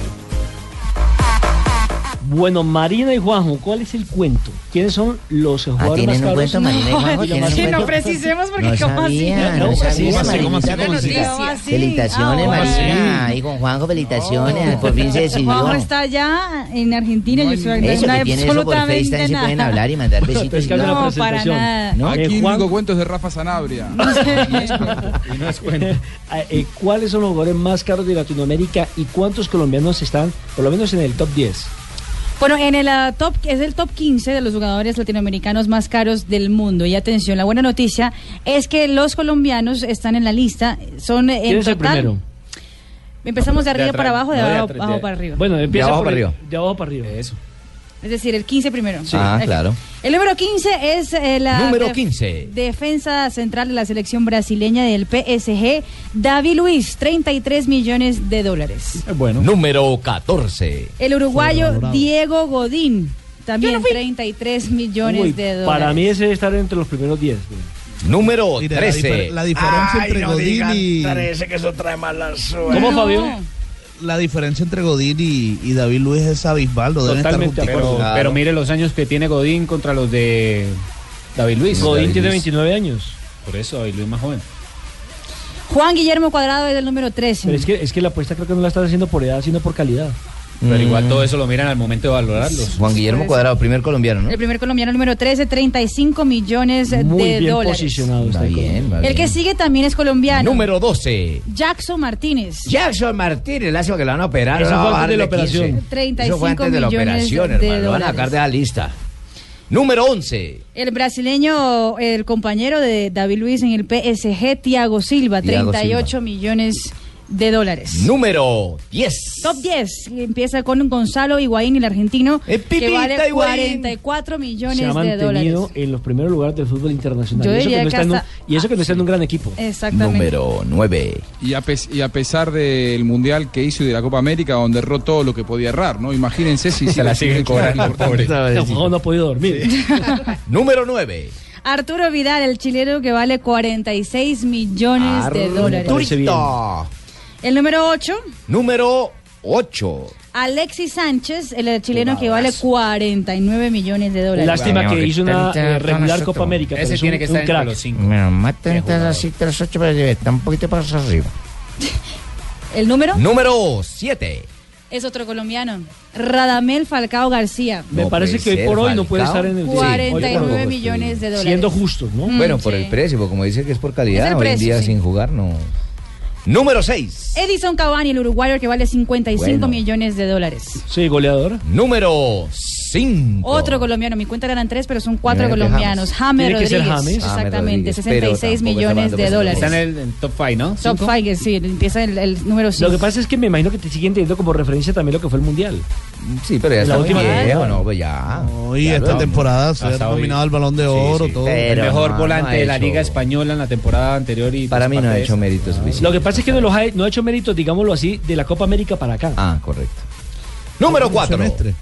Bueno, Marina y Juanjo, ¿cuál es el cuento? ¿Quiénes son los jugadores más Ah, ¿tienen un caros? cuento, Marina y Juanjo? Y lo ¿Tienen más- un Sí, no cuento? precisemos porque No ¿cómo así? sabía, No, no. Felicitaciones, Ah, Marina. Ahí con Juanjo, felicitaciones. Por fin se decidió. Juanjo está allá en Argentina. yo Eso que tiene eso por FaceTime se pueden hablar y mandar [laughs] besitos. No, para presentación. nada. ¿No? Aquí Eh, único cuento es de Rafa Sanabria. [laughs] [laughs] Y no es cuento. Eh, eh, ¿Cuáles son los jugadores más caros de Latinoamérica y cuántos colombianos están, por lo menos en el top 10? Bueno, en el ah, top, es el top 15 de los jugadores latinoamericanos más caros del mundo. Y atención, la buena noticia es que los colombianos están en la lista. Son eh, ¿Quién en es el primero? Empezamos de De arriba para abajo, de No, de abajo, abajo de- para arriba. Bueno, empieza abajo por para el- arriba. De abajo para arriba. Eso. Es decir, el 15 primero. Ah, claro. El número 15 es eh, la Número def- 15. defensa central de la selección brasileña del PSG, David Luis, 33 millones de dólares. Bueno. Número 14. El uruguayo. Diego Godín, también 33 millones Uy, de dólares. para mí ese debe estar entre los primeros 10. güey. Número Mire, la, 13. difer- la diferencia entre Godín y que eso trae mala suerte. ¿Cómo, No. Fabio? La diferencia entre Godín y, y David Luis es abismal, lo deben estar Totalmente acuerdo. Pero, pero mire los años que tiene Godín contra los de David Luis. Godín David tiene Luis. 29 años. Por eso David Luis más joven. Juan Guillermo Cuadrado es el número 13. Pero es que, es que la apuesta creo que no la estás haciendo por edad, sino por calidad. Pero igual Mm. todo eso lo miran al momento de valorarlos. Juan Guillermo Cuadrado, primer colombiano, ¿no? El primer colombiano número 13, 35 millones Muy de bien dólares. posicionado. Va el bien, va El bien. que sigue también es colombiano. Número 12. Jackson Martínez. Jackson Martínez, lástima que lo van a operar. Eso lo van fue a antes de la bajar 15. operación. 35 Eso fue antes de la millones operación, de hermano. Lo van a sacar de la lista. Número 11. El brasileño, el compañero de David Luis en el PSG, Thiago Silva, Thiago 38 Silva. millones de dólares. Número 10. Top 10 empieza con Gonzalo Higuaín, el argentino, que pipita vale Higuaín. 44 Se millones ha de mantenido dólares. en los primeros lugares del fútbol internacional. Yo y, eso que no que está en un- hasta- y eso que no está en un gran equipo. Exactamente. Número 9. Y a, pes- y a pesar del mundial que hizo y de la Copa América, donde erró todo lo que podía errar, ¿no? Imagínense si [laughs] Se la siguen cobrando pobre. No, no ha podido dormir. [laughs] Número 9. Arturo Vidal, el chileno que vale 46 millones de dólares. El número 8, Número 8. Alexis Sánchez, el chileno que vale 49 millones de dólares. Lástima que hizo una eh, regular Copa América. Ese es tiene que estar un entre los cinco. Bueno, matan así los ocho, pero está un poquito para arriba. El número Número 7. es otro colombiano, Radamel Falcao García. Me No parece que hoy por hoy no puede estar en el Sí, 49 hoy por hoy. millones de dólares. Siendo justos, ¿no? Mm, Bueno, por sí. el precio, porque como dice que es por calidad, Es el hoy en día sí. sin jugar no. Número 6. Edison Cavani, el uruguayo que vale 55 Bueno. millones de dólares. Sí, goleador. Número 5. Otro colombiano, mi cuenta eran tres, pero son cuatro Mira que colombianos. James ser Rodríguez. James. James Exactamente, Rodríguez, pero 66 tampoco está millones de dólares. Está en el en top 5, ¿no? Top Cinco. 5, sí, empieza el, el número 5. Lo que pasa es que me imagino que te siguen teniendo como referencia también lo que fue el Mundial. Sí, pero ya La está muy última viejo, no, pues ya. Hoy Ya esta lo- temporada se ha nominado al Balón de Oro, todo. El mejor no, volante no de la hecho- Liga Española en la temporada anterior. y Para pues, mí no ha hecho méritos suficientes. Lo que pasa es que no, los ha, no ha hecho méritos, digámoslo así, de la Copa América para acá. Ah, correcto. Número 4. Semestre.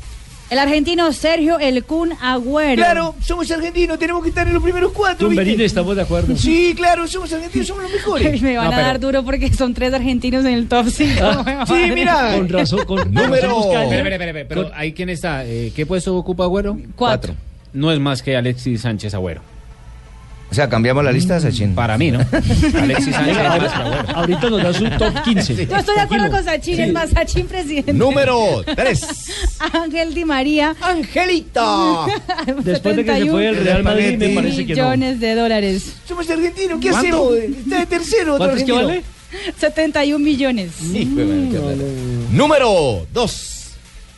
El argentino Sergio El Kun Agüero. Claro, somos argentinos, tenemos que estar en los primeros cuatro. Tumberini, estamos de acuerdo. Sí, claro, somos argentinos, somos los mejores. Me van No, a pero- dar duro porque son tres argentinos en el top 5. Ah, Sí, mira. Con razón, con Número- espera, espera, pero ahí quién está, Eh, ¿qué puesto ocupa Agüero? Cuatro. No es más que Alexis Sánchez Agüero. O sea, cambiamos la lista, Sachin. Para mí, ¿no? [laughs] Alexis Sánchez es más. Ahorita nos da su top 15. Yo estoy de acuerdo con Sachin, es más, Sachin presidente. Número [laughs] 3. Ángel Di María. ¡Angelita! [laughs] Después de que se fue el Real Madrid, me parece que no. millones de dólares. Somos argentinos, ¿qué hacemos? Está de tercero otro ¿Cuánto es que argentino. vale? 71 millones. Número 2.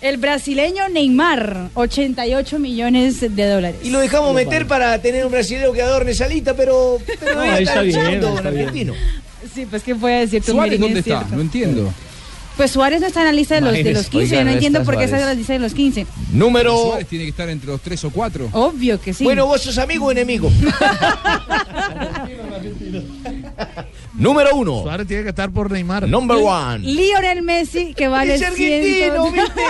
El brasileño Neymar, 88 millones de dólares. Y lo dejamos meter para tener un brasileño que adorne salita, pero, pero No, ahí está, está bien, está un bien. argentino. Sí, pues qué puede decir tu ¿Suárez Mirin, dónde es está? No entiendo. Pues Suárez no está en la lista de los, de los Imagínese. 15. Oiga, Yo no no entiendo por qué está en la lista de los 15. Número. Suárez tiene que estar entre los tres o cuatro. Obvio que sí. Bueno, vos sos amigo o enemigo. Número 1. Suárez tiene que estar por Neymar. Number 1. Lionel Messi, que vale es argentino, 132 ¿viste?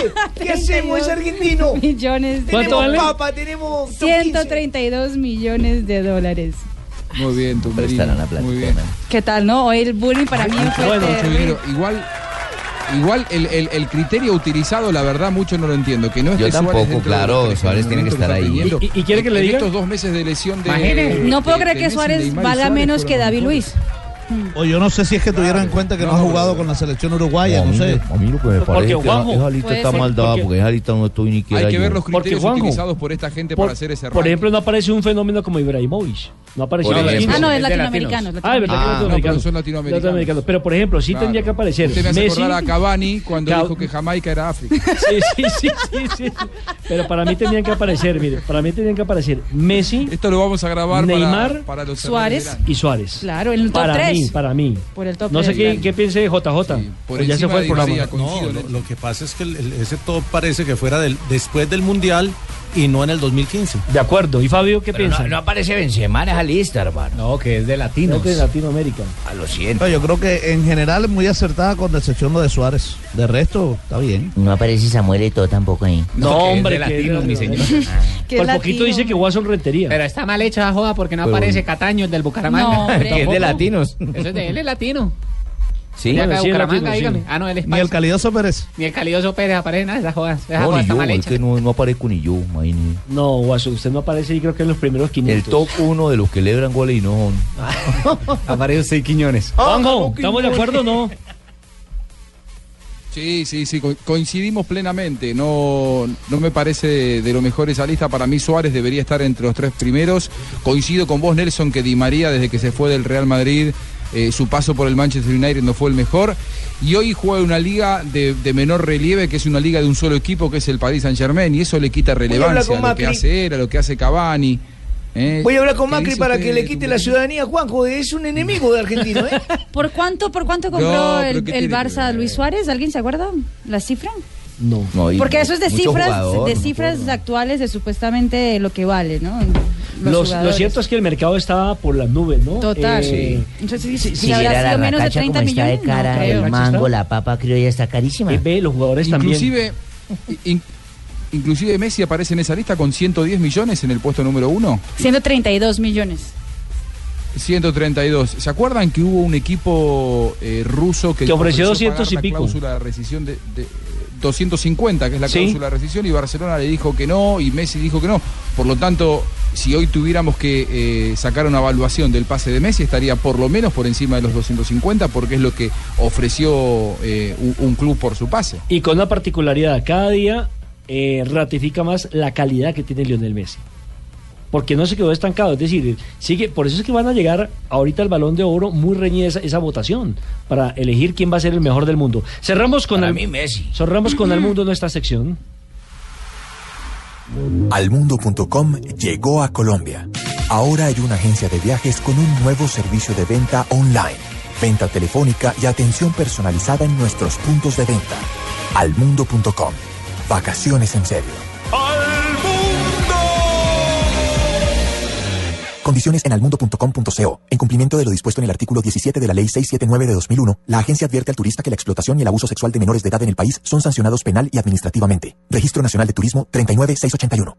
¿Qué hacemos? Es argentino. millones de ¿Cuánto Tenemos vale? papa, tenemos top 15. 132 millones de dólares. Muy bien, tu. Muy bien. ¿Qué tal, no? Hoy el bullying para mí fue Bueno. Igual, igual el, el- el criterio utilizado, la verdad, mucho no lo entiendo. Que no Yo esté Suárez tampoco, de claro, los tres, Suárez en el tiene que estar ahí. teniendo. ¿Y- y quiere que le diga? estos dos meses de lesión de. No puedo de- creer de que Suárez y valga Suárez menos que David. Luis. O yo no sé si es que tuvieron en cuenta que no, ha jugado con la selección uruguaya, no sé. A mí lo que me Porque parece es que Juanjo, esa lista está mal dada, porque- porque esa lista no estoy ni quiera Hay que yo. ver los Porque, criterios Juanjo, utilizados por esta gente Por, para hacer ese por ranking. ejemplo, no aparece un fenómeno como Ibrahimovic. No apareció en. 15. Ah, no, es Es de latinoamericano. Ah, es verdad que Ah, es no, latinoamericano. pero son latinoamericanos. Latinoamericanos. Pero, por ejemplo, sí Claro. tendría que aparecer Usted me hace Messi. acordar a Cavani cuando Cab- dijo que Jamaica era África. [laughs] Sí, sí, sí, sí, sí. Pero para mí tenían que aparecer, mire, para mí tenían que aparecer Messi, Esto lo vamos a grabar para- Neymar, para, los Suárez. y Suárez. Claro, en el top Para 3. mí, para mí. Por el top No sé 3. qué, qué piense JJ. por Pues ya se fue el programa. No, lo, lo que pasa es que el- el- ese top parece que fuera del, después del Mundial y no en el 2015. De acuerdo. ¿Y Fabio qué Pero piensa? no, no aparece Benzema en esa lista, hermano. No, que es de latinos. Este es de Latinoamérica. A lo siento. No, yo creo que en general es muy acertada con excepción lo de Suárez. De resto, está bien. No aparece Samuel Eto'o tampoco ahí. No, que es hombre, de que latinos, mi señor. Que Por es poquito latino. dice que Watson Rentería. Pero está mal hecha la joda porque no Pero- aparece Cataño, el del Bucaramanga. No, [laughs] hombre. Que es de latinos. Eso es de él, es latino. Sí. Acá de Bucaramanga, dígame. Ah, no, él es Ni el calidoso Pérez. Ni el calidoso Pérez aparece nada de esas jodas. Esa No, joda ni está yo, mal es hecha. que no, no aparezco ni yo, imagínese. No, Watson, usted no aparece y creo que en los primeros 500. El top 1 de los que celebran goles y no. [laughs] Aparece usted Quiñones. Juanjo, ¿estamos de acuerdo o no? Sí, sí, sí, co- coincidimos plenamente. No, no me parece de, de lo mejor esa lista. Para mí Suárez debería estar entre los tres primeros. Coincido con vos, Nelson, que Di María, desde que se fue del Real Madrid, eh, su paso por el Manchester United no fue el mejor. Y hoy juega una liga de, de menor relieve, que es una liga de un solo equipo, que es el Paris Saint Germain. Y eso le quita relevancia con a lo que Macri. hace él, a lo que hace Cavani. ¿eh? Voy a hablar con ¿Qué Macri para que le quite la ciudadanía a Juanjo. Es un enemigo de argentino, ¿eh? [laughs] ¿Por cuánto, por cuánto compró No, el, ¿qué el tiene que Barça a Luis Suárez? ¿Alguien se acuerda? ¿La cifra? No. Porque eso es de cifras, jugador, de no cifras actuales de supuestamente lo que vale, ¿no? Los Los- lo cierto es que el mercado estaba por las nubes, ¿no? Total. Eh, Entonces, Si habrá la sido menos de racacha 30 como está de millones. No el mango, la papa criolla está carísima. Eh, ve, los jugadores Inclusive, in- inclusive Messi aparece en esa lista con 110 millones en el puesto número uno. 132 millones. 132. ¿Se acuerdan que hubo un equipo eh, ruso que, Que ofreció pagar 200 y la pico. cláusula de rescisión de, de, 250, que es la Sí. cláusula de rescisión, y Barcelona le dijo que no, y Messi dijo que no. Por lo tanto, si hoy tuviéramos que eh, sacar una evaluación del pase de Messi, estaría por lo menos por encima de los 250, porque es lo que ofreció eh, un, un club por su pase. Y con una particularidad, cada día eh, ratifica más la calidad que tiene Lionel Messi. Porque no se quedó estancado, es decir, sigue, por eso es que van a llegar ahorita al balón de oro muy reñida esa, esa votación para elegir quién va a ser el mejor del mundo. Cerramos con Para el mí, Messi. Cerramos con el mundo nuestra sección. Almundo.com llegó a Colombia. Ahora hay una agencia de viajes con un nuevo servicio de venta online, venta telefónica y atención personalizada en nuestros puntos de venta. Almundo.com. Vacaciones en serio. Condiciones en almundo.com.co. En cumplimiento de lo dispuesto en el artículo 17 de la Ley 679 de 2001, la agencia advierte al turista que la explotación y el abuso sexual de menores de edad en el país son sancionados penal y administrativamente. Registro Nacional de Turismo 39681.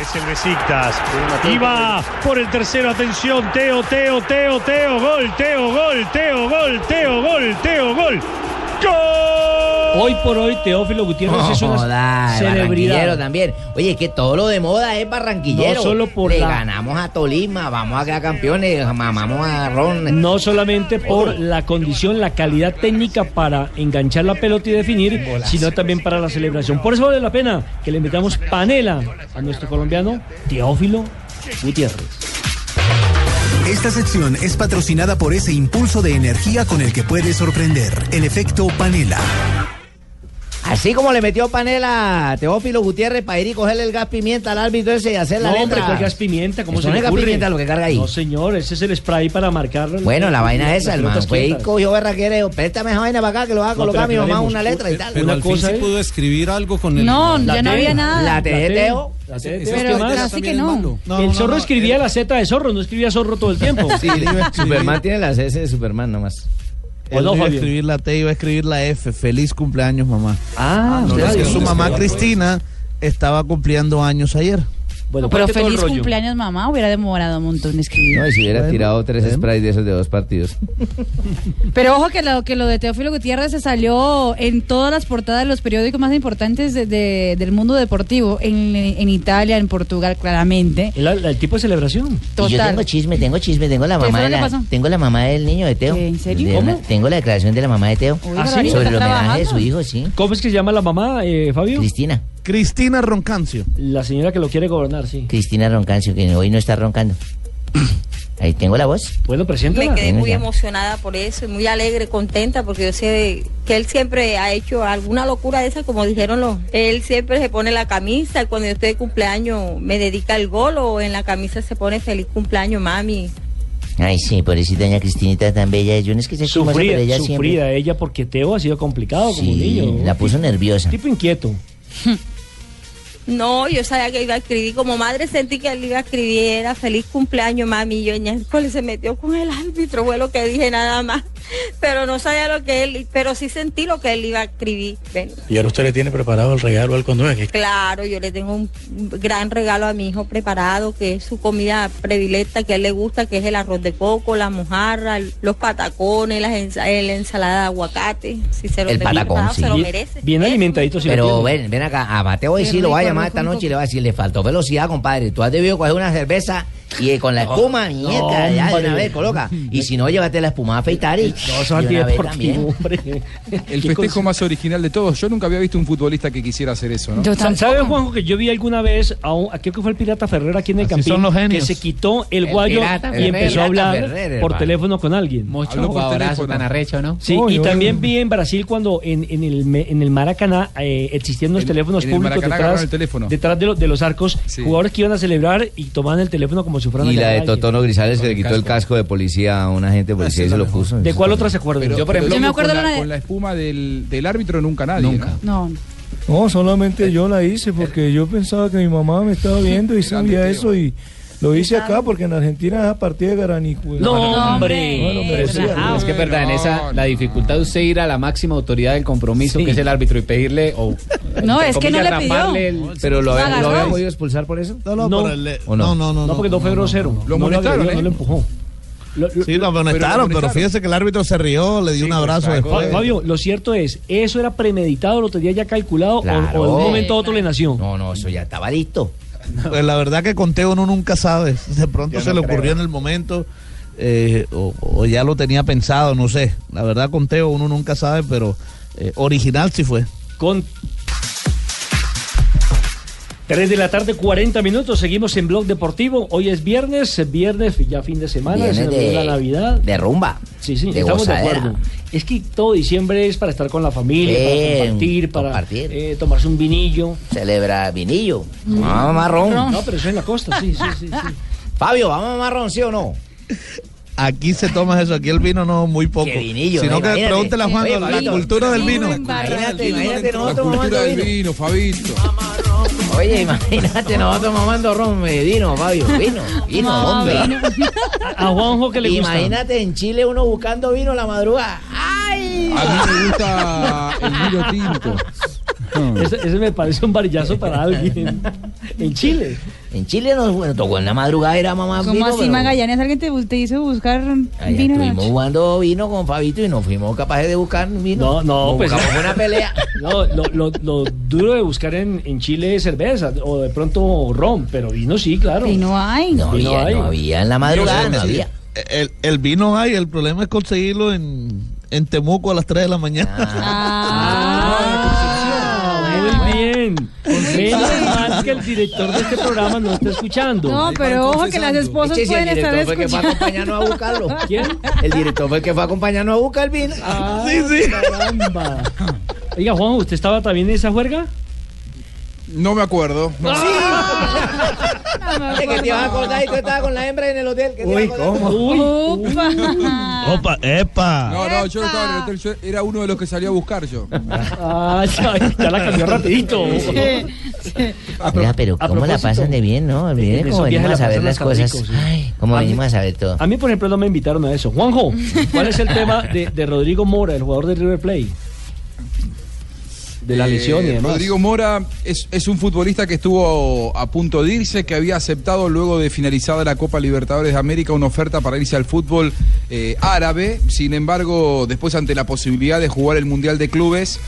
Es el Besiktas. Y va por el tercero. Atención. Teo, Teo, Teo, Teo. Gol, Teo, gol, Teo, gol, Teo, gol, Teo, gol. Hoy por hoy, Teófilo Gutiérrez es una Joda, celebridad. barranquillero también. Oye, que todo lo de moda es barranquillero. No solo por Le la- ganamos a Tolima, vamos a quedar campeones, mamamos a Ron. No solamente por la condición, la calidad técnica para enganchar la pelota y definir, sino también para la celebración. Por eso vale la pena que le invitamos panela a nuestro colombiano Teófilo Gutiérrez. Esta sección es patrocinada por ese impulso de energía con el que puede sorprender, el efecto panela. Así como le metió panela a Teófilo Gutiérrez para ir y cogerle el gas pimienta al árbitro ese y hacer la no, letra. hombre, ¿cuál gas pimienta? ¿Cómo Eso se no le es gas pimienta lo que carga ahí. No, señor, ese es el spray para marcarlo. Bueno, la vaina es esa, hermano. pelotas Fue y cogió dijo, préstame esa vaina para acá que lo va a No, colocar a mi mamá una letra y tal. Pero Una al cosa sí es- pudo escribir algo con el... No, La ya no había nada. La T de Teo. La T de Ese Teo, Pero casi que no. No, el no, zorro no, escribía la Z de zorro, no escribía zorro todo el tiempo. Sí, [laughs] Superman tiene las S de Superman nomás. Él no, no iba a escribir la T, iba a escribir la F. Feliz cumpleaños, mamá. Ah, No, usted es que su mamá Cristina estaba cumpliendo años ayer. Bueno, Pero feliz cumpleaños, mamá. Hubiera demorado un montón escribir. No, y si hubiera Bueno, tirado tres bueno. sprays de esos de dos partidos. [laughs] Pero ojo que lo, que lo de Teófilo Gutiérrez se salió en todas las portadas de los periódicos más importantes de- de- del mundo deportivo. En, en Italia, en Portugal, claramente. El, el tipo de celebración. Y yo tengo chisme, tengo chisme, tengo la ¿Qué mamá de la, pasó? tengo la mamá del niño de Teo. ¿Qué, en serio? ¿Cómo? una- tengo la declaración de la mamá de Teo Uy, ¿Ah, sí? Sobre el ¿está homenaje de su hijo, sí. ¿Cómo es que se llama la mamá, eh, Fabio? Cristina, Cristina Roncancio. La señora que lo quiere gobernar, sí. Cristina Roncancio, que hoy no está roncando. [coughs] Ahí tengo la voz. Bueno, Me preséntala. quedé Venga muy emocionada por eso, y muy alegre, contenta, porque yo sé que él siempre ha hecho alguna locura de esa, como dijeron los. Él siempre se pone la camisa, y cuando yo estoy de cumpleaños me dedica el gol, o en la camisa se pone feliz cumpleaños, mami. Ay, sí, pobrecita doña Cristinita tan bella. Yo no es que se Sufrida, ella sufrida ella porque Teo ha sido complicado como Sí, niño. la puso nerviosa. Tipo inquieto. [laughs] No, yo sabía que iba a escribir, como madre sentí que él iba a escribir, era feliz cumpleaños, mami. Yo en miércoles se metió con el árbitro, fue lo que dije nada más. [laughs] Pero no sabía lo que él, pero sí sentí lo que él iba a escribir. Ven. ¿Y ahora usted le tiene preparado el regalo al conducto? Claro, yo le tengo un gran regalo a mi hijo preparado, que es su comida predilecta, que a él le gusta, que es el arroz de coco, la mojarra, los patacones, la ensalada de aguacate. Si se lo El patacón, sí. se lo Bien- merece. Bien alimentadito si Pero ven, ven acá, a Mateo hoy Qué sí lo va a llamar esta noche y le va a decir, le faltó velocidad, compadre. Tú has debido coger una cerveza Y con la espuma, No, mierda, ya de una vez coloca. Y si no, llévate la espuma a afeitar y. No, y una vez también. El festejo más original de todos. Yo nunca había visto un futbolista que quisiera hacer eso, ¿no? Sa- ¿Sabe, Juanjo, que yo vi alguna vez a, un, creo que fue el Pirata Ferrer aquí en el Campín, son los que se quitó el El guayo Pirata y empezó a hablar Ferrer, por hermano. teléfono con alguien. Mucho jugadorazo tan arrecho, ¿no? Sí, y también vi en Brasil cuando en, en el, en el Maracaná eh, existían unos En- teléfonos públicos detrás, agarraron el teléfono. detrás de, lo- de los arcos, jugadores que iban a celebrar y tomaban el teléfono como si Y la de. Totono Grisales que le quitó el casco de policía a un agente de policía y se lo puso. ¿De cuál otra se acuerdan? Pero- Yo, por ejemplo, me acuerdo con, la la, de- con la espuma del, del árbitro nunca nadie. Nunca. No. No, solamente yo la hice porque yo pensaba que mi mamá me estaba viendo y sabía eso y lo hice acá porque en Argentina es a partir de Garanico. No, hombre. Bueno, me Pero decía, sí, ¿no? es que es verdad, en esa la dificultad de usted ir a la máxima autoridad del compromiso, que es el árbitro, y pedirle o No, es que no le pidió. el- Pero lo, Lo había- lo había podido expulsar por eso. No, no, No. pero el- ¿O no? no, no, no. No, porque no fue grosero. Lo No molestaron, ¿eh? No lo empujó. Lo- lo- Sí, lo amonestaron, pero fíjese que el árbitro se rió, le dio un abrazo después. Fabio, lo cierto es, ¿eso era premeditado, lo tenía ya calculado o- Claro. o, de un momento a otro le nació? No, no, eso ya estaba listo. Pues la verdad que con Teo uno nunca sabe. De pronto Yo se no le creo. ocurrió en el momento eh, o, o ya lo tenía pensado, no sé. La verdad con Teo uno nunca sabe, pero eh, original sí fue. Con 3 de la tarde, 40 minutos, seguimos en Blog Deportivo. Hoy es viernes, es viernes, ya fin de semana, de- viene la Navidad. De rumba. Sí, sí, de estamos de acuerdo. Es que todo diciembre es para estar con la familia, para compartir, para compartir. eh, tomarse un vinillo. Celebra vinillo. Mm. Vamos a marrón. No, pero eso en la costa, sí, sí, sí. sí. [laughs] Fabio, ¿vamos a marrón, sí o no? Aquí se toma eso, aquí el vino no muy poco. Qué vinillo, Sino eh, que imagínate. pregúntele a Juan la cultura del vino. Imagínate, imagínate nosotros La cultura del vino. vino, Fabito. Oye, imagínate nosotros mamando ron, eh, vino, Fabio, vino, vino, No, hombre. A Juanjo que le gusta. Imagínate en Chile uno buscando vino la madrugada. ¡Ay! A mí me gusta el vino tinto. Ese, ese me parece un varillazo para alguien. [laughs] En Chile. En Chile nos bueno, tocó en la madrugada ir a mamar ¿Cómo vino, así, pero Magallanes? ¿Alguien te, te hizo buscar allá vino? estuvimos jugando vino con Fabito y no fuimos capaces de buscar vino. No, no, pues. buscamos una pelea. [laughs] No, lo, lo- lo duro de buscar en, en Chile es cerveza o de pronto ron, pero vino sí, claro. Vino hay. No Vino había, hay. no había en la madrugada, no había. El, el vino hay, el problema es conseguirlo en, en Temuco a las 3 de la mañana. Ah, muy bien. Menos mal que el director de este programa no está escuchando. No, pero ojo que las esposas Eche, si el pueden estar director fue que fue a escuchando. acompañarnos a buscarlo. [laughs] ¿Quién? El director fue el que fue a acompañarnos a buscar el vino. Ah, caramba. Oiga, Juan, ¿usted estaba también en esa juerga? No me acuerdo. No. [laughs] Oye, que te ibas a acordar y tú estabas con la hembra en el hotel. que ibas a acordar? Upa. Opa, epa. No, no, yo no estaba en el hotel, yo era uno de los que salía a buscar yo. Ah, ya, ya la cambió rapidito. Mira, pero a cómo la pasan de bien, ¿no? en Miren cómo venimos a pasan las cosas. rico, sí. Ay, cómo A mí- venimos a saber todo. A mí, por ejemplo, no me invitaron a eso. Juanjo, ¿cuál es el tema de, de Rodrigo Mora, el jugador de River Plate? De la lesión y Eh, demás. Rodrigo Mora es, es un futbolista que estuvo a punto de irse, que había aceptado luego de finalizada la Copa Libertadores de América una oferta para irse al fútbol eh, árabe. Sin embargo, después ante la posibilidad de jugar el Mundial de Clubes,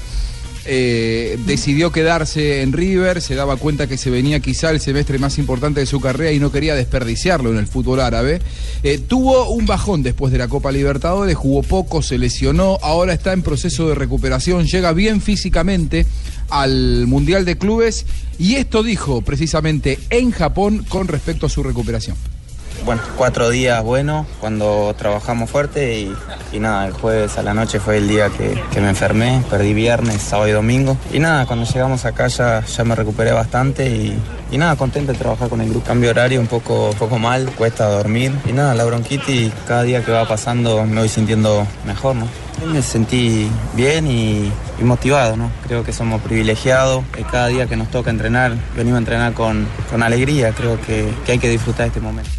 eh, decidió quedarse en River, se daba cuenta que se venía quizá el semestre más importante de su carrera y no quería desperdiciarlo en el fútbol árabe. Eh, tuvo un bajón después de la Copa Libertadores, jugó poco, se lesionó, ahora está en proceso de recuperación, llega bien físicamente al Mundial de Clubes y esto dijo precisamente en Japón con respecto a su recuperación. Bueno, cuatro días buenos cuando trabajamos fuerte y, nada, el jueves a la noche fue el día que, que me enfermé, perdí viernes, sábado y domingo. Y nada, cuando llegamos acá ya, ya me recuperé bastante y, nada, contento de trabajar con el grupo. Cambio horario un poco, poco mal, cuesta dormir y nada, la bronquitis cada día que va pasando me voy sintiendo mejor, ¿no? Me sentí bien y, motivado, ¿no? Creo que somos privilegiados. eh, Cada día que nos toca entrenar, venimos a entrenar con, con alegría. Creo que, que hay que disfrutar este momento.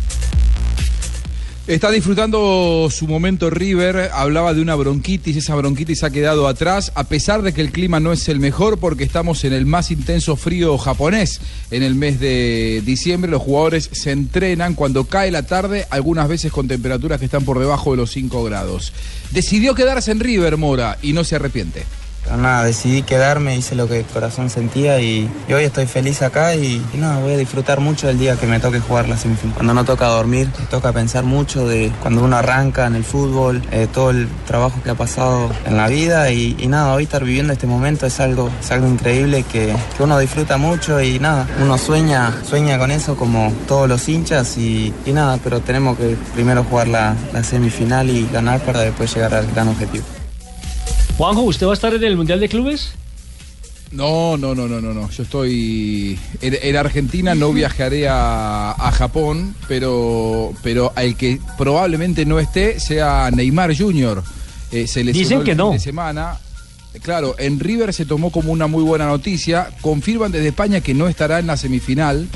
Está disfrutando su momento River, hablaba de una bronquitis, esa bronquitis ha quedado atrás, a pesar de que el clima no es el mejor porque estamos en el más intenso frío japonés. En el mes de diciembre los jugadores se entrenan cuando cae la tarde, algunas veces con temperaturas que están por debajo de los 5 grados. Decidió quedarse en River Mora y no se arrepiente. Pero nada, decidí quedarme, hice lo que el corazón sentía y, y hoy estoy feliz acá y, y nada, voy a disfrutar mucho del día que me toque jugar la semifinal. Cuando no toca dormir, toca pensar mucho de cuando uno arranca en el fútbol, eh, todo el trabajo que ha pasado en la vida y, y nada, hoy estar viviendo este momento es algo, es algo increíble que, que uno disfruta mucho y nada, uno sueña, sueña con eso como todos los hinchas y, y nada, pero tenemos que primero jugar la, la semifinal y ganar para después llegar al gran objetivo. Juanjo, ¿usted va a estar en el Mundial de Clubes? No, no, no, no, no, no. Yo estoy en, en Argentina, no viajaré a, a Japón, pero, pero al que probablemente no esté sea Neymar Jr. Eh, se lesionó Dicen el que fin no. de semana. Claro, en River se tomó como una muy buena noticia. Confirman desde España que no estará en la semifinal.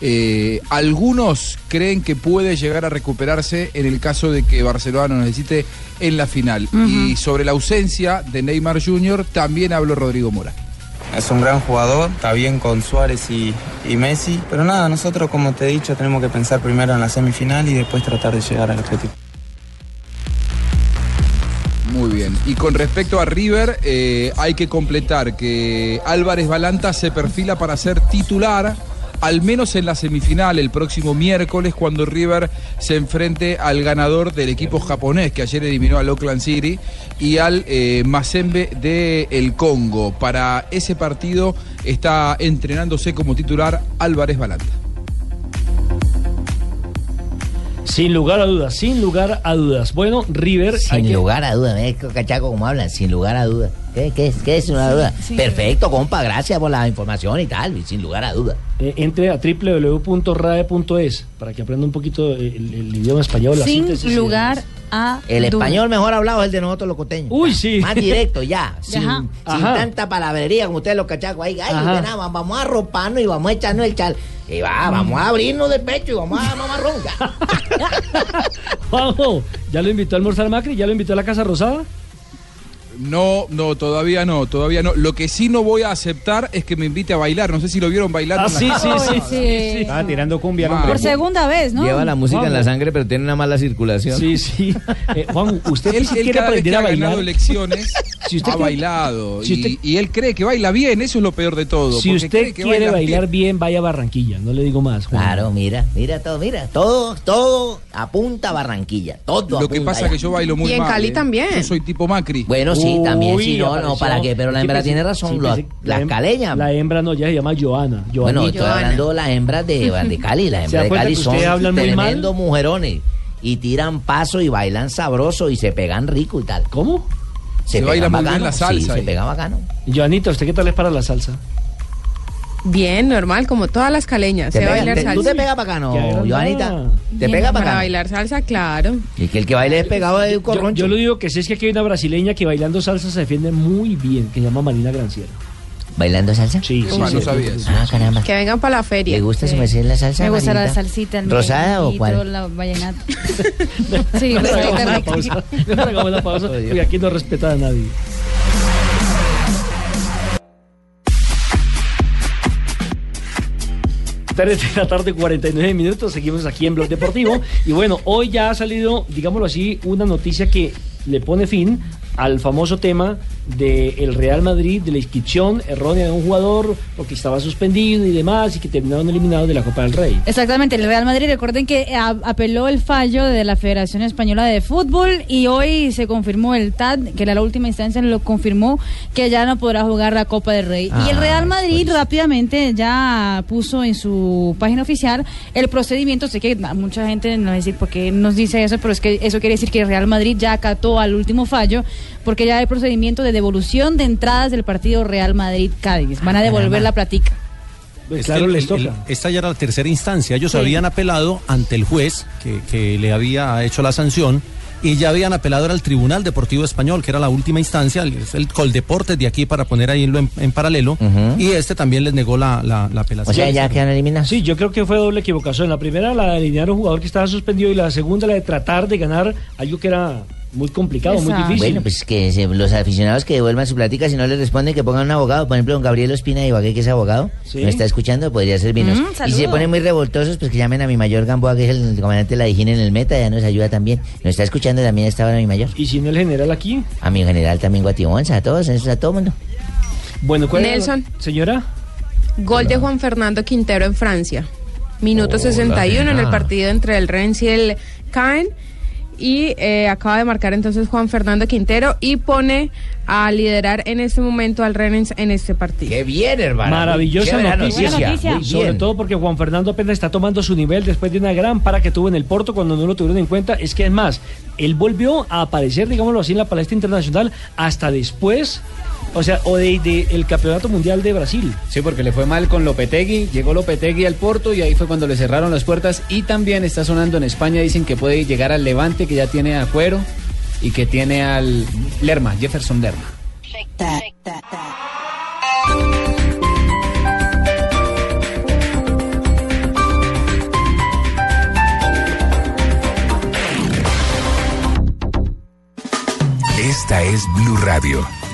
Eh, algunos creen que puede llegar a recuperarse en el caso de que Barcelona lo necesite en la final. Y sobre la ausencia de Neymar Jr. también habló Rodrigo Mora. Es un gran jugador, está bien con Suárez y, y Messi, pero nada, nosotros como te he dicho tenemos que pensar primero en la semifinal y después tratar de llegar al objetivo. Muy bien. Y con respecto a River, eh, hay que completar que Álvarez Balanta se perfila para ser titular, al menos en la semifinal el próximo miércoles, cuando River se enfrente al ganador del equipo japonés que ayer eliminó al Oakland City y al eh, Mazembe de el Congo. Para ese partido está entrenándose como titular Álvarez Balanta. Sin lugar a dudas, sin lugar a dudas. Bueno, River. hay Sin que- lugar a duda, ¿ves, cachaco, cómo hablan? Sin lugar a duda. ¿Qué, qué, es- qué es una Sí, duda? sí. Perfecto, compa, gracias por la información y tal, y sin lugar a duda. Eh, entre a www.rade.es para que aprenda un poquito el, el idioma español. la Sin lugar a El duda. español mejor hablado es el de nosotros los costeños. Uy, sí. Más directo, ya. [laughs] sin, Ajá. sin Ajá. tanta palabrería como ustedes los cachacos ahí. Ay, nada, vamos a arroparnos y vamos a echarnos el chal. Y va, vamos a abrirnos del pecho y vamos a mamar ronca. [laughs] Juanjo, ¿ya lo invitó a almorzar Macri? ¿Ya lo invitó a la Casa Rosada? No, no, todavía no, todavía no. Lo que sí no voy a aceptar es que me invite a bailar. No sé si lo vieron bailar. Ah, la sí, sí, sí, sí. Estaba tirando cumbia. Ah. Por segunda vez, ¿no? Lleva la música en la sangre, pero tiene una mala circulación. Sí, sí. [laughs] Eh, Juan, usted Él, sí él quiere cada vez aprender que a ha ganado bailar. elecciones [laughs] Si usted ha bailado. si usted- y, y él cree que baila bien, eso es lo peor de todo. Si usted cree que quiere baila bailar bien, vaya a Barranquilla. No le digo más. Juan. Claro, mira, mira todo, mira. Todo, todo apunta a Barranquilla. Todo Lo que pasa es que yo bailo muy Y en mal. Cali ¿eh? también. Yo soy tipo Macri. Bueno, sí, también, Uy, sí, no, no, para qué, pero la hembra tiene razón, sí, la- hem-. La hembra no, ya se llama Joana. Bueno, Joanita. estoy hablando de las hembras de, [laughs] de Cali. Las ¿Se hembras de cuenta Cali que son ustedes hablan muy mal? tremendos mujerones. Y tiran paso y bailan sabroso y se pegan rico y tal. ¿Cómo? Se, Se baila pegan muy bien bacano. la salsa Sí, se ahí. pegan bacano. Joanita, ¿usted qué tal es para la salsa? Bien, normal, como todas las caleñas. Te Sé pega- bailar te- salsa. ¿Tú te pegas bacano, Joanita? ¿Te Bien, pegas Para bacano? bailar salsa, claro. Y que el que baile es pegado de Yo, corroncho. yo lo digo que sé es que aquí hay una brasileña que bailando salsa se defiende muy bien, que se llama Marina Granciera. ¿Bailando salsa? Sí, sí, Ah, sí, no sí, sabía sí, eso. sí. Ah, caramba. Que vengan para la feria. ¿Le gusta Sí. su la salsa? Me gusta la salsita, ¿Rosada o cuál? la vallenata. [laughs] sí, hagamos rosadita una rica. pausa. Hagamos porque aquí no respeta a nadie. [laughs] Tres de la tarde, 49 minutos. Seguimos aquí en Blog Deportivo. Y bueno, hoy ya ha salido, digámoslo así, una noticia que le pone fin al famoso tema del Real Madrid, de la inscripción errónea de un jugador porque estaba suspendido y demás, y que terminaron eliminados de la Copa del Rey. Exactamente, el Real Madrid, recuerden que a- apeló el fallo de la Federación Española de Fútbol y hoy se confirmó el TAD, que era la última instancia, lo confirmó que ya no podrá jugar la Copa del Rey. y el Ah, Real Madrid rápidamente ya puso en su página oficial el procedimiento, sé que mucha gente no va a decir por qué nos dice eso, pero es que eso quiere decir que el Real Madrid ya acató al último fallo, porque ya hay procedimiento de devolución de entradas del partido Real Madrid-Cádiz. Van a devolver la platica. Pues Es claro, que les el- toca. el- esta ya era la tercera instancia. Ellos Sí. habían apelado ante el juez que, que le había hecho la sanción y ya habían apelado al Tribunal Deportivo Español, que era la última instancia, el, el Coldeportes de aquí para poner ahí en, en paralelo. Y este también les negó la, la, la apelación. O sea, ya quedan eliminados. Sí, yo creo que fue doble equivocación. La primera, la de alinear a un jugador que estaba suspendido, y la segunda, la de tratar de ganar algo que era muy complicado, muy difícil. Bueno, pues que se- los aficionados que devuelvan su plática, si no les responden, que pongan un abogado. Por ejemplo, don Gabriel Ospina de Ibagué, que es abogado, Sí. no está escuchando, podría servirnos. Mm, y si se ponen muy revoltosos, pues que llamen a mi mayor Gamboa, que es el comandante de la Dijín en el Meta, ya nos ayuda también. Nos está escuchando también a esta hora mi mayor. Y si no el general aquí. A mi general también Guatibonza, a todos, eso, a todo mundo. Bueno, ¿cuál era Nelson. Señora. Gol de Juan Fernando Quintero en Francia. Minuto Hola, 61 en el nena. partido entre el Rennes y el Caen. Y eh, acaba de marcar entonces Juan Fernando Quintero y pone a liderar en este momento al Rennes en este partido. ¡Qué bien, hermano! Maravillosa la noticia. noticia. Muy Sobre bien. todo porque Juan Fernando apenas está tomando su nivel después de una gran para que tuvo en el Porto cuando no lo tuvieron en cuenta. Es que es más, él volvió a aparecer, digámoslo así, en la palestra internacional hasta después, o sea, o de, de el campeonato mundial de Brasil. Sí, porque le fue mal con Lopetegui, llegó Lopetegui al Porto y ahí fue cuando le cerraron las puertas y también está sonando en España, dicen que puede llegar al Levante, que ya tiene a Cuero y que tiene al Lerma, Jefferson Lerma. Esta es Blue Radio,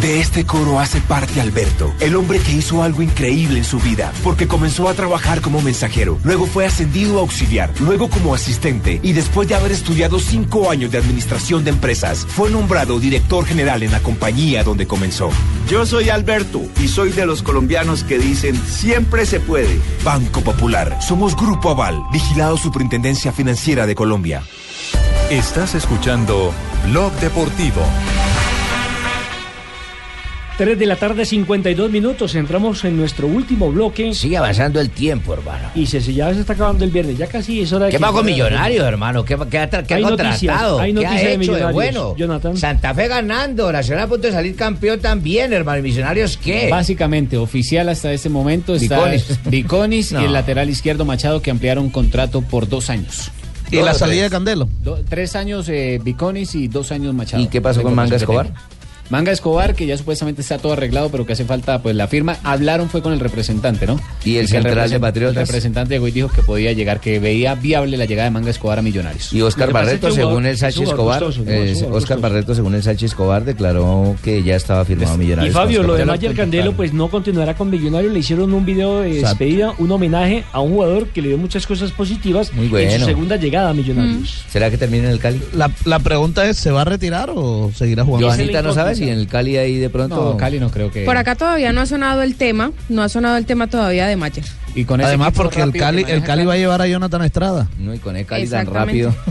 De este coro hace parte Alberto, el hombre que hizo algo increíble en su vida, porque comenzó a trabajar como mensajero, luego fue ascendido a auxiliar, luego como asistente y después de haber estudiado cinco años de administración de empresas, fue nombrado director general en la compañía donde comenzó. Yo soy Alberto y soy de los colombianos que dicen siempre se puede. Banco Popular, somos Grupo Aval, vigilado Superintendencia Financiera de Colombia. Estás escuchando Blog Deportivo. 3 de la tarde, 52 minutos. Entramos en nuestro último bloque. Sigue avanzando el tiempo, hermano. Y se, ya se está acabando el viernes. Ya casi es hora de ¿Qué que- va con Millonarios, hermano? ¿Qué, qué ha, qué ha Hay noticias, contratado? hay ¿Qué noticias ha de hecho de bueno? Jonathan. Santa Fe ganando, Nacional a punto de salir campeón también, hermano. ¿Y Millonarios qué? Básicamente, oficial hasta este momento está. Viconis [laughs] No. y el lateral izquierdo Machado que ampliaron contrato por dos años. ¿Y la salida de Candelo? Do- tres años eh, Viconis y dos años Machado. ¿Y qué pasó con Manga Escobar? tengo. Manga Escobar, que ya supuestamente está todo arreglado, pero que hace falta pues la firma. Hablaron fue con el representante, ¿no? ¿Y el que central de Patriotas? El representante de Goy dijo que podía llegar, que veía viable la llegada de Manga Escobar a Millonarios. Y Oscar Barreto, según el Sachi Escobar, eh, Oscar Barreto, según el Sachi Escobar, declaró que ya estaba firmado Y Millonarios. Fabio, con lo de Mayer. Candelo, pues no continuará con Millonarios. Le hicieron un video de Exacto. despedida, un homenaje a un jugador que le dio muchas cosas positivas Muy en bueno. su segunda llegada a Millonarios. ¿Será que termina en el Cali? La, la pregunta es, ¿se va a retirar o seguirá jugando? Joanita no sabe si en el Cali ahí de pronto. No, Cali no creo que. Por acá todavía no ha sonado el tema, no ha sonado el tema todavía de Mayer. Y con Además, porque el Cali, el Cali va a llevar a Jonathan Estrada. No, y con el Cali tan rápido. [laughs]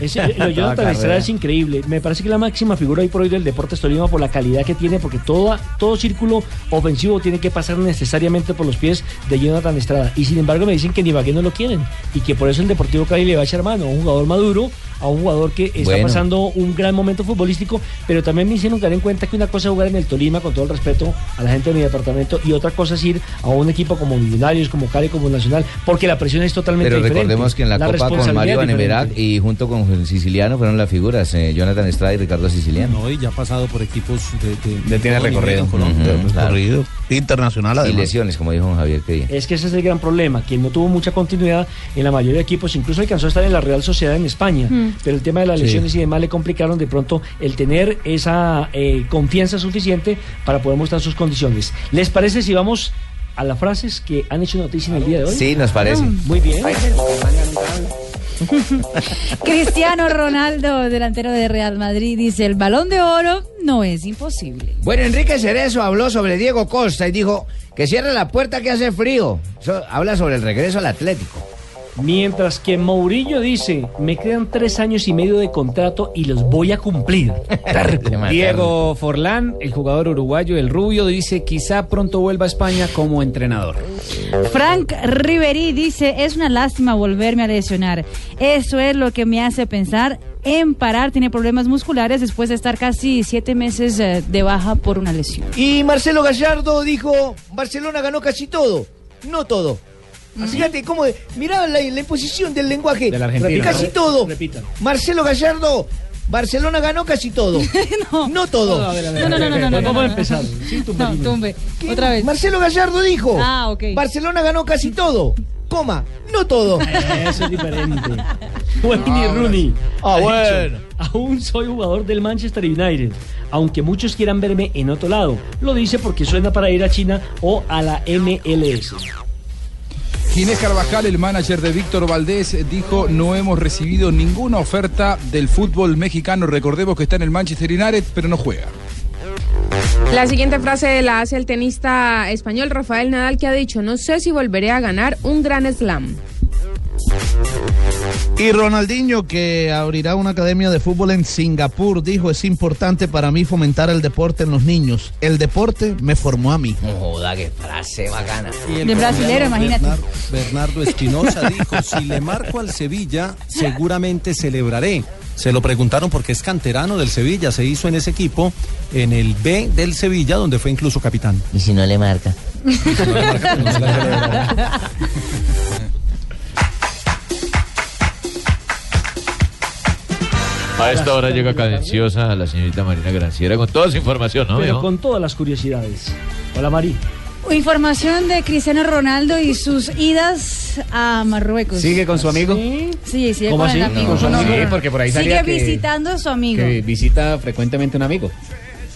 Ese- [laughs] lo de Jonathan Estrada es increíble. Me parece que la máxima figura hoy por hoy del Deportes Tolima por la calidad que tiene, porque toda, todo círculo ofensivo tiene que pasar necesariamente por los pies de Jonathan Estrada. Y sin embargo me dicen que ni Ibagué no lo quieren y que por eso el Deportivo Cali le va a echar mano a un jugador maduro, a un jugador que está Bueno. pasando un gran momento futbolístico, pero también me hicieron dar en cuenta que una cosa es jugar en el Tolima, con todo el respeto a la gente de mi departamento, y otra cosa es ir a un equipo como Millonarios, como Cali, como Nacional, porque la presión es totalmente Pero diferente. recordemos que en la, Copa con Mario. Vanemerac y junto con el Siciliano fueron las figuras, eh, Jonathan Estrada y Ricardo Siciliano. No, y ya ha pasado por equipos de, de- Ya tiene recorrido. Colombia. Internacional Y además. lesiones, como dijo Javier que Es que ese es el gran problema, que no tuvo mucha continuidad en la mayoría de equipos, incluso alcanzó a estar en la Real Sociedad en España, Mm. Pero el tema de las Sí. lesiones y demás le complicaron de pronto el tener esa eh, confianza suficiente para poder mostrar sus condiciones. ¿Les parece si vamos a las frases que han hecho noticia en el día de hoy? Sí, nos parece. Muy bien. [laughs] Cristiano Ronaldo, delantero de Real Madrid, dice, el balón de oro no es imposible. Bueno, Enrique Cerezo habló sobre Diego Costa y dijo que cierre la puerta que hace frío. Eso habla sobre el regreso al Atlético. Mientras que Mourinho dice, me quedan tres años y medio de contrato y los voy a cumplir. [laughs] Diego Forlán, el jugador uruguayo, el rubio, dice quizá pronto vuelva a España como entrenador. Frank Ribery dice, es una lástima volverme a lesionar. Eso es lo que me hace pensar en parar. Tiene problemas musculares después de estar casi siete meses eh, de baja por una lesión. Y Marcelo Gallardo dijo, Barcelona ganó casi todo, no todo. Fíjate cómo, mirá la, la imposición del lenguaje. Casi ¿no? todo. Repitan. Marcelo Gallardo Barcelona ganó casi todo. [laughs] no. todo. a ver, No, no, no, no, no, no, Vamos no, a no. empezar. Sí, No, tumbe. Otra vez. Marcelo Gallardo dijo. Ah, ok. Barcelona ganó casi todo. Coma, no todo. [laughs] Eso es diferente. [laughs] Wayne Rooney. Ah, ha dicho, bueno. Aún soy jugador del Manchester United, aunque muchos quieran verme en otro lado. Lo dice porque suena para ir a China o a la MLS. Ginés Carvajal, el manager de Víctor Valdés, dijo no hemos recibido ninguna oferta del fútbol mexicano. Recordemos que está en el Manchester United, pero no juega. La siguiente frase la hace el tenista español Rafael Nadal que ha dicho, no sé si volveré a ganar un gran slam. Y Ronaldinho, que abrirá una academia de fútbol en Singapur, dijo, es importante para mí fomentar el deporte en los niños. El deporte me formó a mí. Joda, qué frase bacana. Y el De brasilero, imagínate. Bernard- Bernardo Espinosa dijo, [laughs] si le marco al Sevilla, seguramente celebraré. Se lo preguntaron porque es canterano del Sevilla, se hizo en ese equipo, en el B del Sevilla, donde fue incluso capitán. ¿Y si no le marca? [laughs] [laughs] A esta hora llega cadenciosa la señorita Marina Granciera con toda su información, ¿no? Pero con todas las curiosidades. Hola, Mari. Información de Cristiano Ronaldo y sus idas a Marruecos. ¿Sigue con su amigo? Sí, sí, sigue ¿Cómo con el así? amigo. ¿Con su No, amigo? no, Sí, porque por ahí Sigue salía que- visitando a su amigo. Que visita frecuentemente un amigo.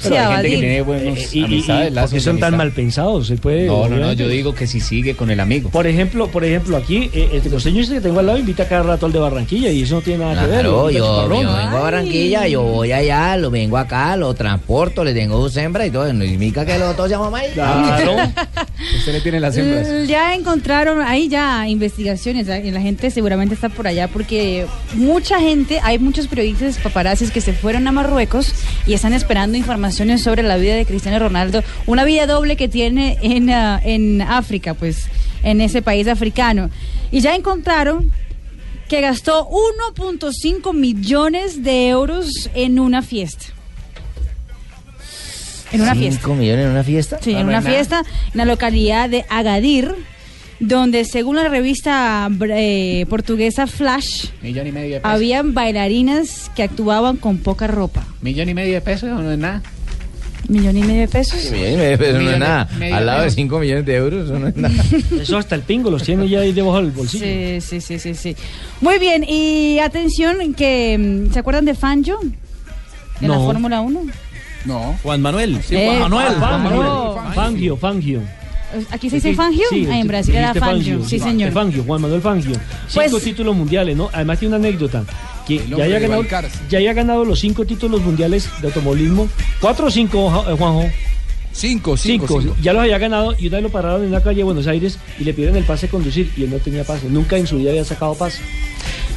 Pero Sí, hay gente que tiene buenos Eh, y- y- amistades, y lazos porque son tan mal pensados, se puede. No, no, no, yo digo que si sigue con el amigo. Por ejemplo, por ejemplo, aquí, eh, este costeño este que tengo al lado invita cada rato al de Barranquilla y eso no tiene nada que ver. Claro, yo, yo vengo a Barranquilla, yo voy allá, lo vengo acá, lo transporto, le tengo su hembra y todo. No significa que los dos seamos mamá. Claro. [laughs] Usted le tiene las hembras. Mm, Ya encontraron, ahí ya investigaciones, ¿eh? y la gente seguramente está por allá porque mucha gente, hay muchos periodistas paparazzis que se fueron a Marruecos y están esperando informaciones sobre la vida de Cristiano Ronaldo, una vida doble que tiene en, ah, en África, pues en ese país africano. Y ya encontraron que gastó 1.5 millones de euros en una fiesta. En una fiesta. ¿Cinco millones en una fiesta? Sí, Ah, en no una es nada. fiesta en la localidad de Agadir, donde según la revista eh, portuguesa Flash, Millón y medio de pesos. habían bailarinas que actuaban con poca ropa. Millón y medio de pesos no es nada. Millón y medio de pesos. Sí, millones y medio de pesos no es nada. Al lado de medio. 5 millones de euros, eso no es nada. [laughs] Eso hasta el pingo los tiene ya ahí debajo del bolsillo. Sí, sí, sí, sí, sí. Muy bien, y atención que mm, ¿se acuerdan de Fangio? En la. Fórmula 1. No. Juan Manuel. Eh, Fangio, Fangio. Fangio, Fangio. ¿Aquí se dice Fangio? Sí, Ah, en Brasil era Fangio. Sí, señor. Fangio, Juan Manuel Fangio. Cinco Pues- títulos mundiales, ¿no? Además tiene una anécdota. Que ya haya, ganado, ya haya ganado los cinco títulos mundiales de automovilismo. ¿Cuatro o cinco, eh, Juanjo? Cinco, cinco, Cinco. cinco. Ya los había ganado y una vez lo pararon en la calle de Buenos Aires y le pidieron el pase de conducir y él no tenía pase. Nunca en su vida había sacado pase.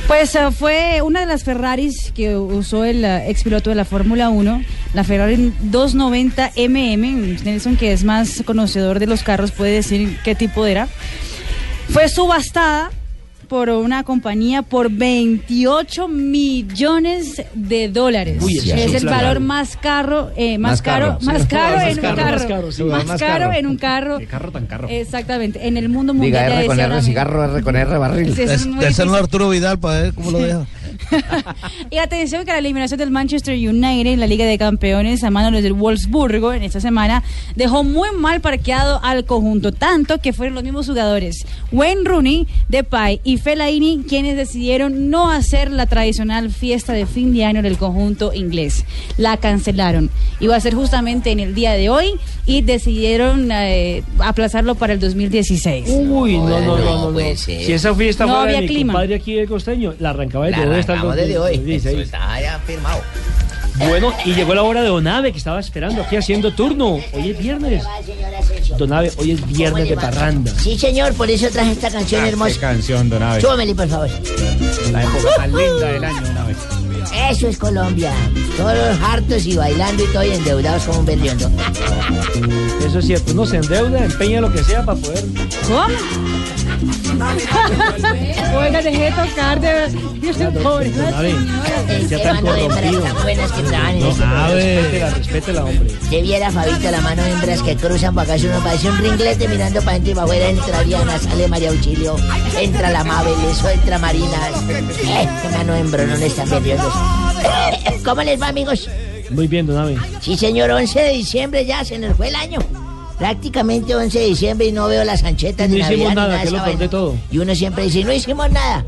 Pues eh, fue una de las Ferraris que usó el eh, expiloto de la Fórmula 1, la Ferrari 290 MM. Nelson, que es más conocedor de los carros, puede decir qué tipo era. Fue subastada por una compañía por 28 millones de dólares. Uy, eso es es el plata. valor más caro, eh, más, Más caro, caro, más sí. caro Más en un caro, carro, más caro, sí. más Más caro caro. en un carro. Qué carro tan carro. Exactamente, en el mundo mundial. Diga R con R, cigarro, R con R, barril. [laughs] Sí, eso es muy. Arturo Vidal para ver cómo lo deja. [laughs] Y atención que la eliminación del Manchester United en la Liga de Campeones a manos del Wolfsburgo en esta semana dejó muy mal parqueado al conjunto, tanto que fueron los mismos jugadores, Wayne Rooney, Depay y Fellaini quienes decidieron no hacer la tradicional fiesta de fin de año del conjunto inglés. La cancelaron. Iba a ser justamente en el día de hoy y decidieron eh, aplazarlo para el 2016. Uy, no, no, no, no. no. ser. Si esa fiesta No fuera había de mi clima. compadre aquí del costeño, la arrancaba La hoy hasta el arrancamos desde hoy. 2016. Eso está ya firmado. Bueno, y llegó la hora de Donave, que estaba esperando aquí haciendo turno. Hoy es viernes. Donave, hoy es viernes de parranda. Sí, señor, por eso traje esta canción Qué hermosa. canción, don Abe. Súbamele, por favor. La época más linda del año, don Abe. Eso es Colombia. Todos hartos y bailando y todo y endeudados como un berriondo. Eso es cierto. Uno se endeuda, empeña lo que sea para poder. ¿Cómo? Oiga, dejé de tocar de pobre ya tan corrompido. tan buenas que trabajan en este respétela, respétela, hombre. Que viera Fabito la mano de hembras que cruzan para acá, uno parece un ringlete mirando para adentro y para afuera. Entra Diana, sale María Auxilio, entra la Mabel, eso entra Marina. Eh, mano de hembronones tan berriondos. [coughs] ¿Cómo les va, amigos? Muy bien, don Abe. Sí, señor, 11 de diciembre ya se nos fue el año. Prácticamente 11 de diciembre y no veo las anchetas No de hicimos Navidad ni nada, nada que lo todo. Y uno siempre dice, no hicimos nada.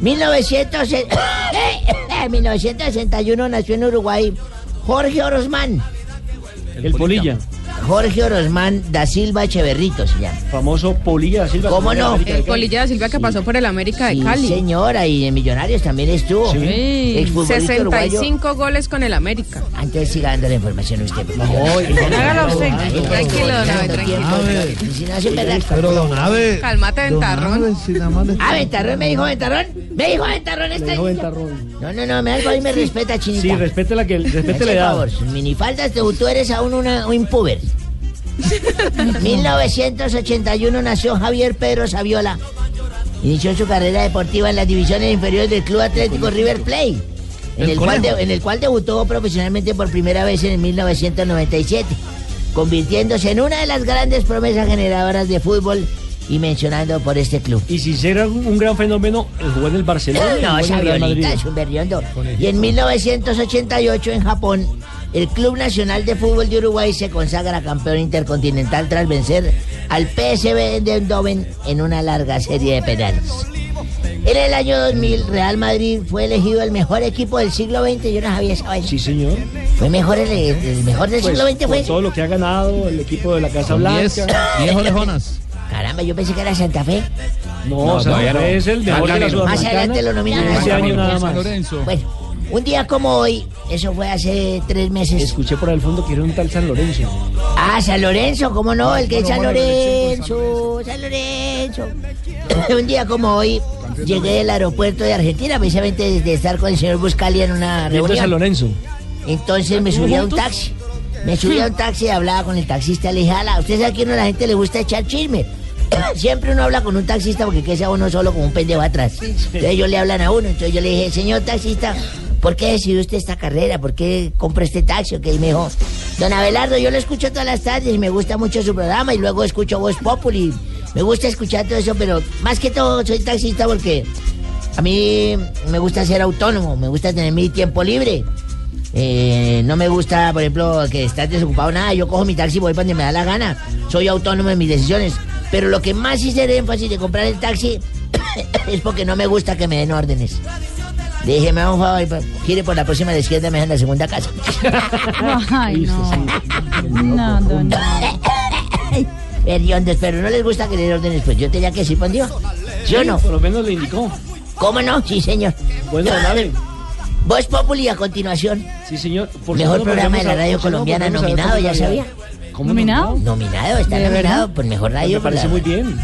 1900 1961 [coughs] nació en Uruguay Jorge Orozmán. El Polilla. Jorge Orozmán da Silva Echeverrito se llama. Famoso Polilla da Silva. ¿Cómo no? El Polilla da Silva que pasó por el América de Sí, Cali. señora, y en Millonarios también estuvo. Sí. Exfutbolista uruguayo. 65 goles con el América. Antes siga dando la información usted. por favor. Hágalo usted. Tranquilo, don Abe, tranquilo. Si no hace verdad. Pero don Abe. Cálmate, ventarrón. Ah, Ventarrón, me dijo Ventarrón. Me dijo Ventarrón este. No, no, no, me algo ahí me respeta, chinita. Sí, respete la que respete la edad. favor, sin minifaldas debutó eres aún una, un puber. 1981 nació Javier Pedro Saviola. Inició su carrera deportiva en las divisiones inferiores del Club Atlético River Plate, en El cual de- en el cual debutó profesionalmente por primera vez en el 1997, convirtiéndose en una de las grandes promesas generadoras de fútbol y mencionando por este club. Y si será un gran fenómeno, el jugó en el Barcelona. No, es un berriondo. Y en 1988 en Japón, el Club Nacional de Fútbol de Uruguay se consagra campeón intercontinental tras vencer al PSV de Eindhoven en una larga serie de penales. En el año 2000, Real Madrid fue elegido el mejor equipo del siglo XX. Yo no sabía esa vaina. Sí, señor. Fue mejor el, el mejor del Pues, siglo XX. por Fue. todo lo que ha ganado el equipo de la Casa Blanca. diez- diez orejonas. Caramba, yo pensé que era Santa Fe. No, No, o sea, todavía no. es el mejor de la Más adelante lo nominan a Ese San año nada San más. Lorenzo. Bueno, un día como hoy, eso fue hace tres meses. Escuché por el fondo que era un tal San Lorenzo. Ah, San Lorenzo, ¿cómo no? El que es San Lorenzo, San Lorenzo. [coughs] Un día como hoy, llegué del aeropuerto de Argentina, precisamente desde estar con el señor Buscali en una a San reunión. Lorenzo. Entonces me subí a un taxi. Me subí a un taxi y hablaba con el taxista. Le dije, ala, usted sabe que a la gente le gusta echar chisme. [coughs] Siempre uno habla con un taxista porque que sea uno solo como un pendejo atrás. Entonces ellos le hablan a uno. Entonces yo le dije, señor taxista, ¿por qué decidió usted esta carrera? ¿Por qué compró este taxi? Y me dijo, don Abelardo, yo lo escucho todas las tardes y me gusta mucho su programa y luego escucho Voz Populi. Me gusta escuchar todo eso, pero más que todo soy taxista porque a mí me gusta ser autónomo, me gusta tener mi tiempo libre. Eh, no me gusta, por ejemplo, que estar desocupado nada. Yo cojo mi taxi y voy para donde me da la gana. Soy autónomo en mis decisiones. Pero lo que más hice de énfasis de comprar el taxi [coughs] es porque no me gusta que me den órdenes. Le dije, me hago un favor, quiere por la próxima de izquierda, me dejan la segunda casa. [laughs] Ay, no. No, no, [laughs] pero no les gusta que le den órdenes, pues yo tenía que decir, ¿sí ¿Sí o no? Por lo menos le indicó. ¿Cómo no? Sí, señor. Bueno, don Abe. Voz Populi a continuación. Sí, señor. Por Mejor programa de la radio colombiana nominado, ya sabía. ¿Cómo ¿Nominado? Nominado, está ¿De nominado por mejor radio. Me por parece la- muy bien.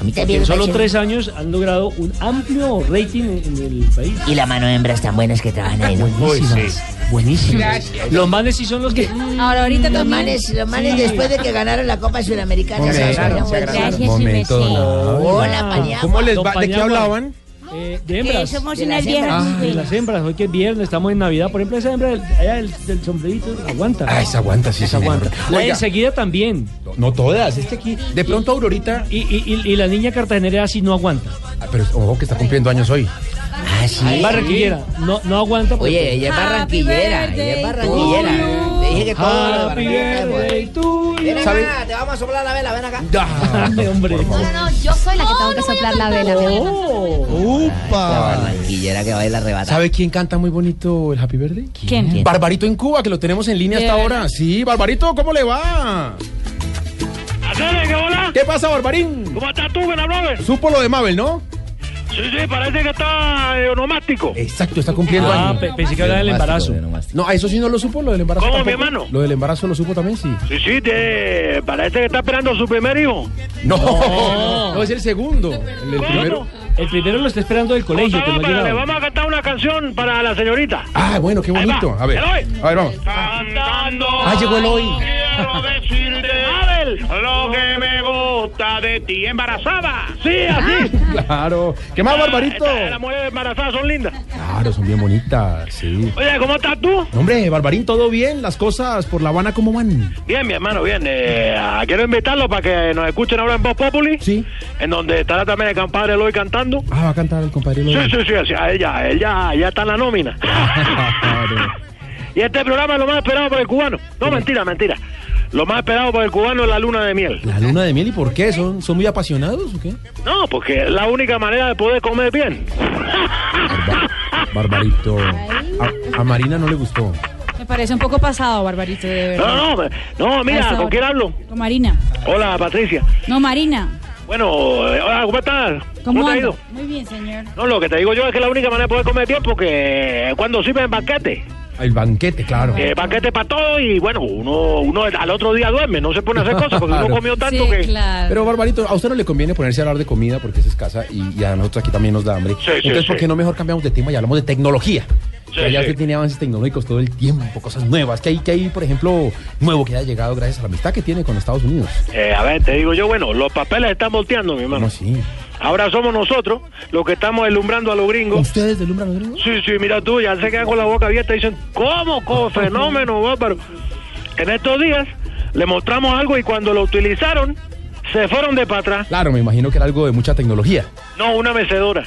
A mí Porque también en solo parece- tres años han logrado un amplio rating en, en el país. Y la mano de hembras tan buenas que trabajan ahí, ¿no? Buenísimas. Buenísimas. Los manes sí son los que. Ahora, ahorita Los manes, los manes Sí. después de que ganaron la Copa Sudamericana. Se se agradaron, han se Momento, merced. Hola, Paniagua. ¿Cómo les va? ¿De qué hablaban? Eh, de hembras. somos De unas las viejas. hembras. Ah, de las hembras, hoy que es viernes, estamos en Navidad. Por ejemplo, esa hembra del, allá del, del sombrerito aguanta. Ah, esa aguanta, sí, Esa señor. aguanta. La Oiga. enseguida también. No todas, este aquí. De pronto Aurorita. Y, y, y, y la niña cartagenera sí no aguanta. Ah, Pero ojo que está cumpliendo años hoy. Ah, sí. Barranquillera, no, no aguanta. porque- Oye, ella es barranquillera, ella es barranquillera. Dije que todo lo de Happy Barranquilla es bueno. birthday to you. Ven ¿Sabe? acá, te vamos a soplar la vela, ven acá. Ay, hombre. No, no, no, yo soy la que tengo que soplar la vela. Oh. La ¡Upa! barranquillera que baila arrebata. ¿Sabe quién canta muy bonito el Happy Birthday? ¿Quién? Barbarito en Cuba, que lo tenemos en línea ¿De hasta ahora. Sí, Barbarito, ¿cómo le va? ¿qué hola? ¿Qué pasa, Barbarín? ¿Cómo estás tú, buena brother? Supo lo de Mabel, ¿no? Sí, sí, parece que está eh, onomástico. Exacto, está cumpliendo Ah, años. pe- pensé que hablaba del embarazo. No, a eso sí no lo supo, lo del embarazo. ¿Cómo, mi tampoco. hermano? Lo del embarazo lo supo también, sí. Sí, sí, te- parece que está esperando a su primer hijo. No, No. [laughs] no, es el segundo. El, primero. El primero lo está esperando del colegio, que no ha Pero le llegado. vamos a cantar una canción para la señorita. Ah, bueno, qué Ahí bonito. A ver. Eloy. A ver, vamos. Cantando. Ah, llegó el hoy. Quiero decirte, Lo que me gusta de ti embarazada. Sí, así. Claro. ¿Qué más, Barbarito? Estas- Las mujeres embarazadas son lindas. Claro, son bien bonitas, sí. Oye, ¿cómo estás tú? Hombre, Barbarín, ¿todo bien? ¿Las cosas por La Habana cómo van? Bien, mi hermano, bien. Eh, ah, quiero invitarlo para que nos escuchen ahora en Voz Populi. Sí. En donde estará también el compadre Eloy cantando. Ah, va a cantar el compadre. Sí, Eloy. sí, sí, o sea, él ya, él ya, ya está en la nómina. [laughs] y este programa es lo más esperado por el cubano. No, mentira, mentira. Lo más esperado por el cubano es la luna de miel. La luna de miel, ¿y por qué? ¿Son, son muy apasionados o qué? No, porque es la única manera de poder comer bien. Barbarito. A, a Marina no le gustó. Me parece un poco pasado, Barbarito, de verdad. No, no, no, mira, ¿con hora. quién hablo? Con Marina. Hola, Patricia. No, Marina. Bueno, eh, hola, ¿cómo estás? ¿Cómo, te ha ido? Muy bien, señor. No, lo que te digo yo es que la única manera de poder comer bien porque cuando sirven banquete. El banquete, claro. Eh, banquete para todo y bueno, uno, uno al otro día duerme, no se pone a hacer cosas porque uno Claro. comió tanto que... Pero Barbarito, a usted no le conviene ponerse a hablar de comida porque es escasa y, y a nosotros aquí también nos da hambre. sí, Entonces, ¿por sí. qué no mejor cambiamos de tema y hablamos de tecnología? Sí, Que ya sí. usted tiene avances tecnológicos todo el tiempo, cosas nuevas. que hay, que hay, por ejemplo, nuevo que haya llegado gracias a la amistad que tiene con Estados Unidos? Eh, a ver, te digo yo, bueno, los papeles están volteando, mi hermano. sí? Ahora somos nosotros los que estamos deslumbrando a los gringos. ¿Ustedes deslumbran a los gringos? Sí, sí, mira tú, ya se quedan con la boca abierta y dicen, ¿cómo? ¿Cómo? Fenómeno, bárbaro. En estos días le mostramos algo y cuando lo utilizaron, se fueron de para atrás. Claro, me imagino que era algo de mucha tecnología. No, una mecedora.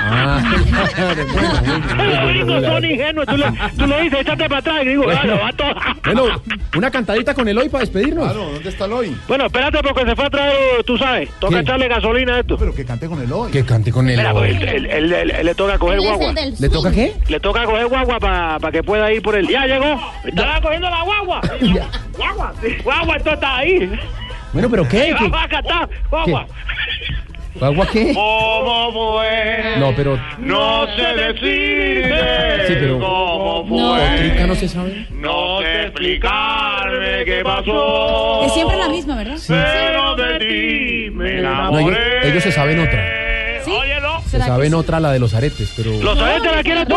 Ah, [laughs] son ingenuos. Tú, le- tú lo dices, échate para atrás, gringo. Claro, va todo. Bueno, una cantadita con Eloy para despedirnos. Claro, ¿dónde está Eloy? Bueno, espérate porque se fue a traer, tú sabes, toca ¿Qué? echarle gasolina a esto. Pero que cante con Eloy. Que cante con Mira, Eloy. pues, él, él- él- él le toca coger guagua. ¿Le toca qué? Le toca coger guagua para que pueda ir por el... Ya llegó. Estaba cogiendo la guagua. [laughs] Guagua. Guagua, esto está ahí. Bueno, pero ¿qué? ¿Qué? Guagua. ¿Agua qué? ¿Cómo fue? No, pero... No sé decirte Sí, pero... cómo fue. ¿Otrica no se sabe? No sé explicarme qué pasó. Es siempre la misma, ¿verdad? Pero de ti me No, ellos, enamoré. ellos se saben otra. Óyelo. Se saben otra, la de los aretes, pero... ¿Los aretes la quieres tú?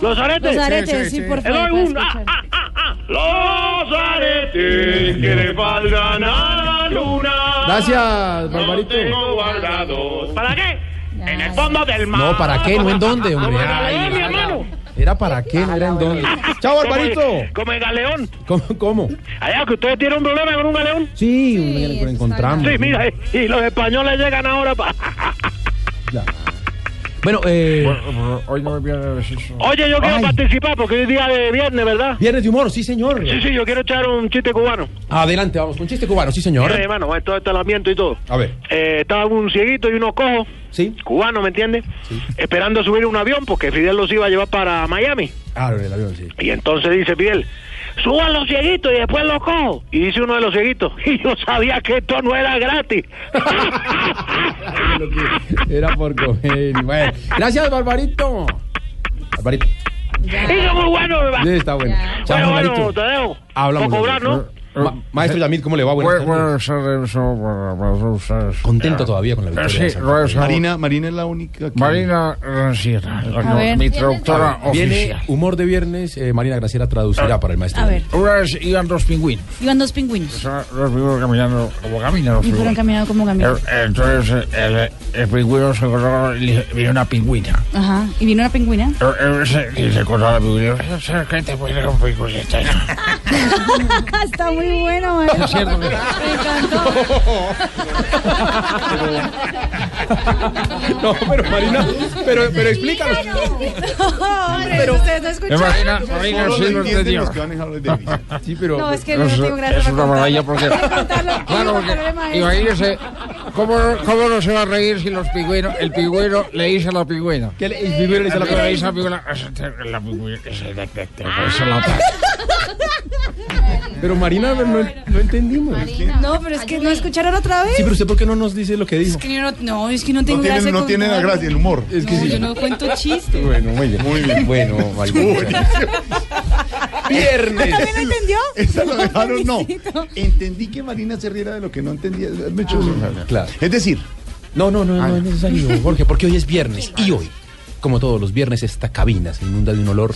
¿Los aretes? Los aretes, sí, por favor, Los aretes que le faltan a la luna. Gracias, Los Barbarito. tengo guardados. ¿Para qué? En el fondo del mar. No, ¿para qué? No en dónde, hombre. Ay, mi hermano. Era para qué, no era en dónde. [laughs] Chao, Barbarito. Como el galeón. ¿Cómo? cómo? Allá que ustedes tienen un problema con un galeón. Sí, un- lo encontramos. Sí, mira, y los españoles llegan ahora para... [laughs] Bueno, eh... Hoy no me viene Oye, yo quiero Ay. participar porque hoy es día de viernes, ¿verdad? Viernes de humor, sí, señor. Sí, sí, yo quiero echar un chiste cubano. Adelante, vamos con chiste cubano, sí, señor. Sí, hermano, todo este alamiento y todo. A ver. Eh, estaba un cieguito y unos cojos. Sí. Cubano, ¿me entiendes? Esperando subir un avión porque Fidel los iba a llevar para Miami. Claro, en el avión, sí. Y entonces dice Fidel, suban los cieguitos y después los cojo. Y dice uno de los cieguitos, [laughs] y yo sabía que esto no era gratis. [laughs] Era por comer. Bueno, gracias, Barbarito. Barbarito. Eso muy bueno, ¿verdad? Sí, está bueno. Chao, Bueno, Barbarito. bueno, te dejo. Hablamos. Por cobrar, ¿no? Ma- Maestro Yamid, ¿cómo le va? Buenas tardes. Contento todavía con la victoria. de Santa Fe. Marina, Marina es la única que... Marina Granciera, A ver. mi traductora Viene oficial. humor de viernes. eh, Marina Graciera traducirá para el maestro. A ver. Una vez iban dos pingüinos. Iban dos pingüinos. Los pingüinos caminando como caminan Y fueron caminando como caminando. Eh, Entonces el, el pingüino se encontró y vino una pingüina. Ajá. Y vino una pingüina. Eh, eh, Y se encontró a la pingüina. ¿Qué te puede un pingüino? [laughs] Está muy bueno, man. Es cierto, Me encantó. No, pero Marina, pero, pero explícanos. Hombre, Pero- ustedes no escucharon. Marina, Marina sí pero. No, es que no tengo gracia es una maravilla porque. Claro, porque. Imagínese, ¿cómo, ¿cómo no se va a reír si los pingüinos. El pingüino le dice a la pingüina. ¿Qué le, el pingüino le dice a la Le dice pingüina? a la pingüina. "Esa- La pingüina. esa- esa- esa- esa la ataca". Pero Marina, no, no entendimos. No, pero es que no escucharon otra vez. Sí, pero usted, ¿por qué no nos dice lo que dijo? Es que yo no, no, es que no tengo No tiene, gracia no tiene la gracia, el humor. Es que No, sí. yo no cuento chistes. Bueno, muy bien. Muy bien. Bueno, Marina. Viernes. [laughs] ¿También lo entendió? Esa lo dejaron, no. Entendí que Marina se riera de lo que no entendía. Me echó- Claro. Es decir, No, no, no, no es necesario, Jorge, porque hoy es viernes. Y hoy, como todos los viernes, esta cabina se inunda de un olor